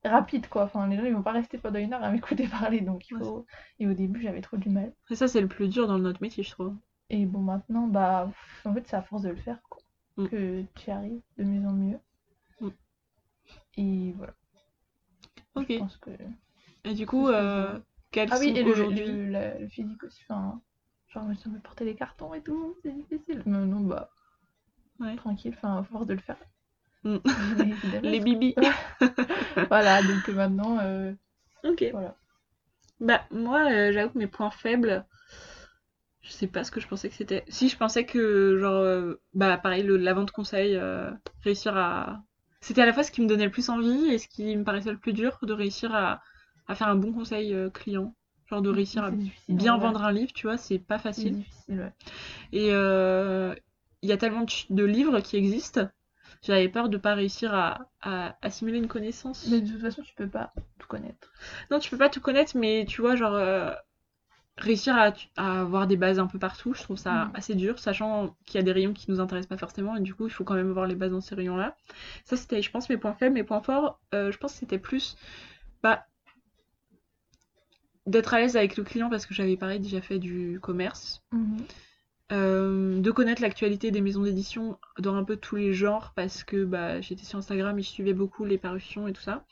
rapide, quoi. Enfin, les gens, ils vont pas rester pendant une heure à m'écouter parler, donc il faut... Et au début, j'avais trop du mal. Et ça, c'est le plus dur dans notre métier, je trouve. Et bon, maintenant, bah, en fait, c'est à force de le faire, quoi, Mm. que tu arrives de mieux en mieux. Et voilà, Ok. je pense que... Et du coup, euh, quels Ah oui, sont et le, aujourd'hui le, la- le physique aussi, enfin, genre, ça me porter les cartons et tout, c'est difficile. Mais non, bah, Ouais. tranquille, enfin, à force de le faire. Mm. Les bibis Voilà, donc euh, maintenant, euh, Ok. voilà. Bah, moi, euh, j'avoue que mes points faibles, je sais pas ce que je pensais que c'était. Si, je pensais que, genre, euh, bah, pareil, le, la vente conseil, réussir à. C'était à la fois ce qui me donnait le plus envie et ce qui me paraissait le plus dur, de réussir à, à faire un bon conseil euh, client. Genre, de réussir à bien vendre un livre, tu vois, c'est pas facile. difficile, ouais. Et euh, il y a tellement de, livres qui existent, j'avais peur de pas réussir à, à assimiler une connaissance. Mais de toute façon, tu peux pas tout connaître. Non, tu peux pas tout connaître, mais tu vois, genre, euh, réussir à, à avoir des bases un peu partout, je trouve ça Mm. assez dur, sachant qu'il y a des rayons qui nous intéressent pas forcément, et du coup, il faut quand même avoir les bases dans ces rayons-là. Ça, c'était, je pense, mes points faibles. Mes points forts, euh, je pense que c'était plus, bah, d'être à l'aise avec le client, parce que j'avais, pareil, déjà fait du commerce. Euh, de connaître l'actualité des maisons d'édition dans un peu tous les genres parce que bah, j'étais sur Instagram et je suivais beaucoup les parutions et tout ça.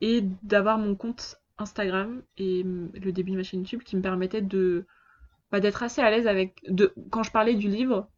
Et d'avoir mon compte Instagram et mm, le début de ma chaîne YouTube qui me permettait de bah, d'être assez à l'aise avec de quand je parlais du livre.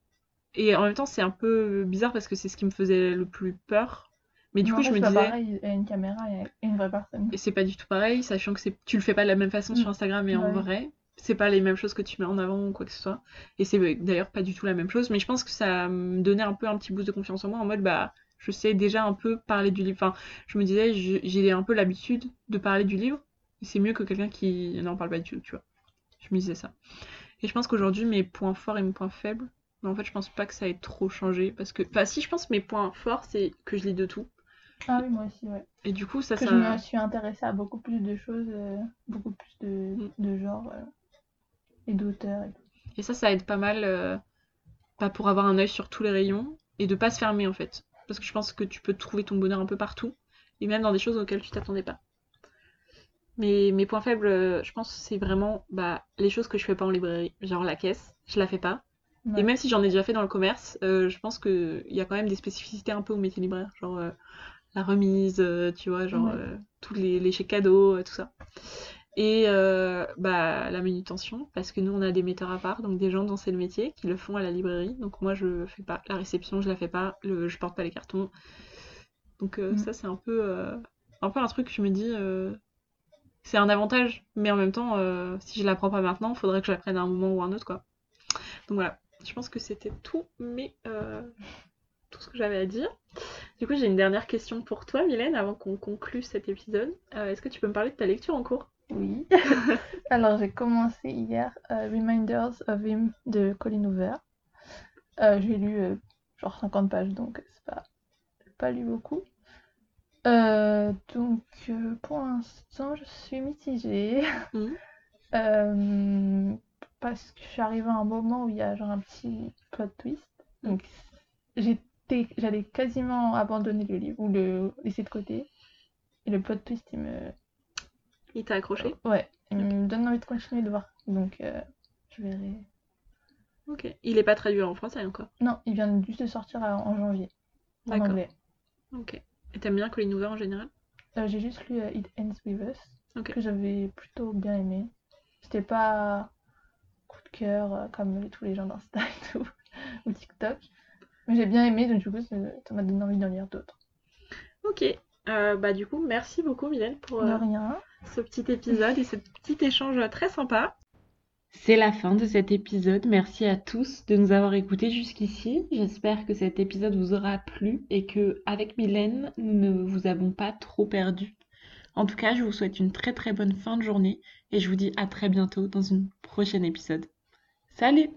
Et en même temps, c'est un peu bizarre parce que c'est ce qui me faisait le plus peur. Mais du Mais coup, je me disais, pareil, il y a une caméra et une vraie personne. et c'est pas du tout pareil, sachant que c'est tu le fais pas de la même façon sur Mm. Instagram et en vrai. C'est pas les mêmes choses que tu mets en avant ou quoi que ce soit. Et c'est d'ailleurs pas du tout la même chose. Mais je pense que ça me donnait un peu un petit boost de confiance en moi en mode bah je sais déjà un peu parler du livre. Enfin, je me disais j'ai un peu l'habitude de parler du livre. C'est mieux que quelqu'un qui n'en parle pas du tout, tu vois. Je me disais ça. Et je pense qu'aujourd'hui mes points forts et mes points faibles, mais en fait je pense pas que ça ait trop changé parce que enfin si je pense que mes points forts c'est que je lis de tout. Ah oui, moi aussi, ouais. Et du coup ça Que ça je me suis intéressée à beaucoup plus de choses, euh, beaucoup plus de, Mm. de genres et d'auteurs. et ça, ça aide pas mal euh, pas pour avoir un œil sur tous les rayons et de pas se fermer en fait. Parce que je pense que tu peux trouver ton bonheur un peu partout et même dans des choses auxquelles tu t'attendais pas. Mais mes points faibles, euh, je pense, c'est vraiment bah, les choses que je fais pas en librairie. Genre la caisse, je la fais pas. Ouais. Et même si j'en ai déjà fait dans le commerce, euh, je pense qu'il y a quand même des spécificités un peu au métier libraire. Genre euh, la remise, euh, tu vois, genre Ouais. tous les, les chèques cadeaux, tout ça. Et bah, la manutention, parce que nous on a des metteurs à part, donc des gens dont c'est le métier, qui le font à la librairie. Donc moi je fais pas la réception, je la fais pas, le, je porte pas les cartons. Donc Mm. ça c'est un peu, un peu un truc que je me dis, c'est un avantage, mais en même temps, euh, si je l'apprends pas maintenant, faudrait que je l'apprenne à un moment ou à un autre quoi. Donc voilà, je pense que c'était tout, mais euh, tout ce que j'avais à dire. Du coup j'ai une dernière question pour toi Mylène, avant qu'on conclue cet épisode. Euh, Est-ce que tu peux me parler de ta lecture en cours? Oui. Alors, j'ai commencé hier Reminders of Him de Colin Hoover. J'ai lu genre 50 pages, donc c'est pas, pas lu beaucoup. Euh, donc, euh, pour l'instant, je suis mitigée. Mhm. Euh, parce que je suis arrivée à un moment où il y a genre un petit plot twist. Donc, j'étais, j'allais quasiment abandonner le livre ou le laisser de côté. Et le plot twist, il me, Il t'a accroché? Ouais, il me donne envie de continuer de voir. Donc, je verrai. Ok. Il est pas traduit en français encore? Non, il vient juste de sortir en janvier, en D'accord. anglais. Ok. Et t'aimes bien Colleen Hoover en général? Euh, j'ai juste lu euh, It Ends With Us, que j'avais plutôt bien aimé. C'était pas coup de cœur euh, comme tous les gens d'Insta et tout, ou TikTok. Mais j'ai bien aimé, donc du coup, ça m'a donné envie d'en lire d'autres. Ok. Euh, bah du coup, merci beaucoup Mylène pour euh, rien. ce petit épisode et ce petit échange très sympa. C'est la fin de cet épisode. Merci à tous de nous avoir écoutés jusqu'ici. J'espère que cet épisode vous aura plu et que avec Mylène, nous ne vous avons pas trop perdu. En tout cas, je vous souhaite une très très bonne fin de journée et je vous dis à très bientôt dans un prochain épisode. Salut